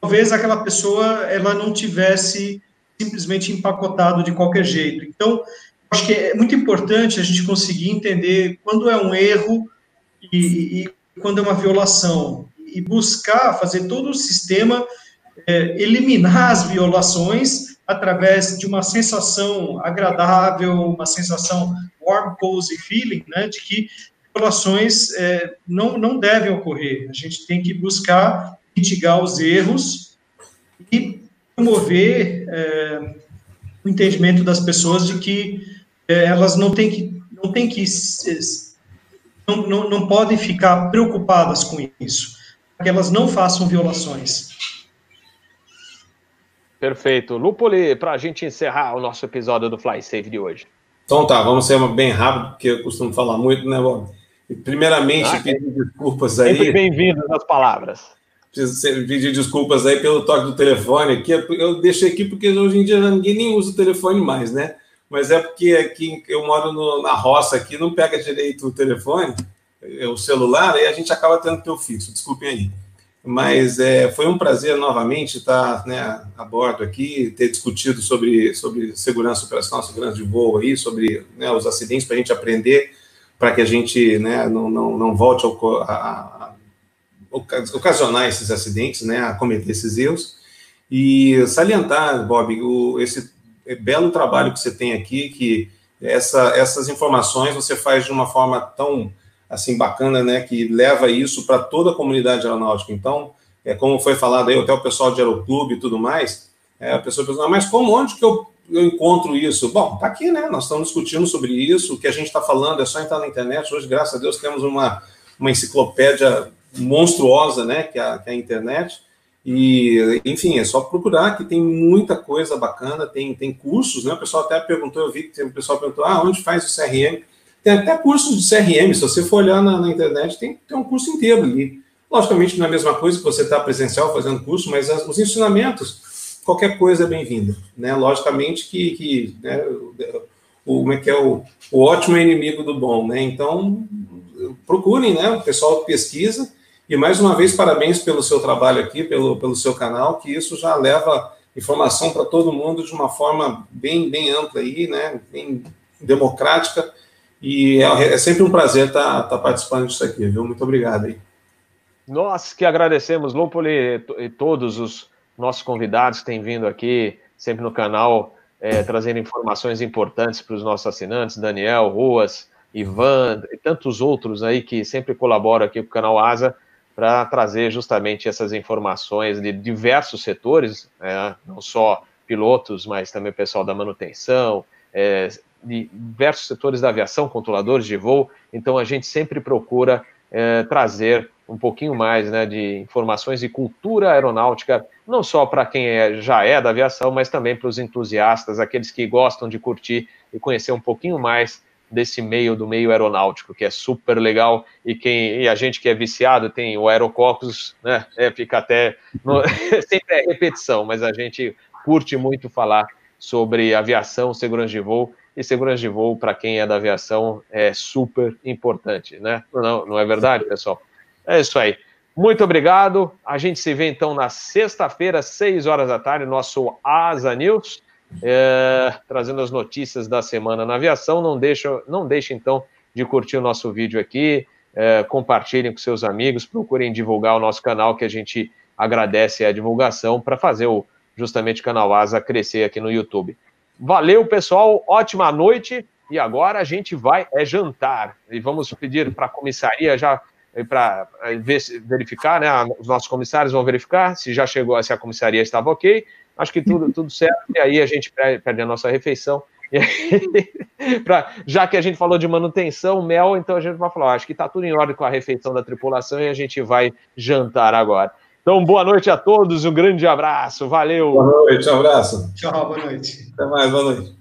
talvez aquela pessoa ela não tivesse simplesmente empacotado de qualquer jeito. Então, acho que é muito importante a gente conseguir entender quando é um erro e, e quando é uma violação e buscar fazer todo o sistema é, eliminar as violações através de uma sensação agradável, uma sensação warm, cozy feeling, né, de que violações é, não, não devem ocorrer. A gente tem que buscar mitigar os erros e promover é, o entendimento das pessoas de que é, elas não têm que, não têm que não, não, não podem ficar preocupadas com isso, que elas não façam violações. Perfeito. Lupoli, para a gente encerrar o nosso episódio do Fly Safe de hoje. Então tá, vamos ser bem rápido, porque eu costumo falar muito, né, Bob? Primeiramente, ah, pedir desculpas aí. Sempre bem-vindo nas palavras. Preciso pedir desculpas aí pelo toque do telefone aqui. Eu deixei aqui porque hoje em dia ninguém nem usa o telefone mais, né? Mas é porque aqui eu moro no, na roça aqui, não pega direito o telefone, o celular, aí a gente acaba tendo que ter o fixo. Desculpem aí. Mas é, foi um prazer novamente estar né, a bordo aqui, ter discutido sobre, sobre segurança operacional, segurança de voo aí, sobre né, os acidentes, para a gente aprender para que a gente né, não, não, não volte a, a, a, ocasionar esses acidentes, né, a cometer esses erros. E salientar, Bob, o, esse belo trabalho que você tem aqui, que essa, essas informações você faz de uma forma tão assim bacana, né, que leva isso para toda a comunidade aeronáutica. Então, é como foi falado aí, até o pessoal de aeroclube e tudo mais, é, a pessoa pensa, mas como, onde que eu eu encontro isso? Bom, tá aqui, né? Nós estamos discutindo sobre isso. O que a gente está falando é só entrar na internet. Hoje, graças a Deus, temos uma, uma enciclopédia monstruosa, né? Que é, a, que é a internet. E, enfim, é só procurar que tem muita coisa bacana, tem, tem cursos, né? O pessoal até perguntou, eu vi que o pessoal perguntou, ah, onde faz o CRM? Tem até cursos de CRM, se você for olhar na, na internet, tem, tem um curso inteiro ali. Logicamente, não é a mesma coisa que você está presencial fazendo curso, mas as, os ensinamentos qualquer coisa é bem-vinda. Né? Logicamente que, que né, o, como é que é o, o ótimo é inimigo do bom, né? Então procurem, né? O pessoal pesquisa e mais uma vez parabéns pelo seu trabalho aqui, pelo, pelo seu canal, que isso já leva informação para todo mundo de uma forma bem bem ampla aí, né? Bem democrática e é, é sempre um prazer estar, tá, tá participando disso aqui, viu? Muito obrigado aí. Nós que agradecemos, Lupoli, e todos os nossos convidados têm vindo aqui sempre no canal é, trazendo informações importantes para os nossos assinantes, Daniel, Ruas, Ivan e tantos outros aí que sempre colaboram aqui com o canal Asa para trazer justamente essas informações de diversos setores, né, não só pilotos, mas também o pessoal da manutenção, é, de diversos setores da aviação, controladores de voo. Então a gente sempre procura é, trazer um pouquinho mais né, de informações e cultura aeronáutica, não só para quem é, já é da aviação, mas também para os entusiastas, aqueles que gostam de curtir e conhecer um pouquinho mais desse meio do meio aeronáutico, que é super legal, e quem e a gente que é viciado tem o aerococos, né, é, fica até, no, sempre é repetição, mas a gente curte muito falar sobre aviação, segurança de voo. E segurança de voo, para quem é da aviação, é super importante, né? Não, não é verdade, pessoal? É isso aí. Muito obrigado. A gente se vê então na sexta-feira, seis horas da tarde, nosso Asa News, é, trazendo as notícias da semana na aviação. Não deixa, não deixe então de curtir o nosso vídeo aqui, é, compartilhem com seus amigos, procurem divulgar o nosso canal, que a gente agradece a divulgação para fazer o, justamente o canal Asa crescer aqui no YouTube. Valeu, pessoal. Ótima noite. E agora a gente vai é jantar. E vamos pedir para a comissaria já para verificar, né? Os nossos comissários vão verificar se já chegou, se a comissaria estava ok. Acho que tudo, tudo certo. E aí a gente perde a nossa refeição. Aí, pra, já que a gente falou de manutenção, mel, então a gente vai falar, acho que está tudo em ordem com a refeição da tripulação e a gente vai jantar agora. Então, boa noite a todos, um grande abraço, valeu. Boa noite, um abraço. Tchau, boa noite. Até mais, boa noite.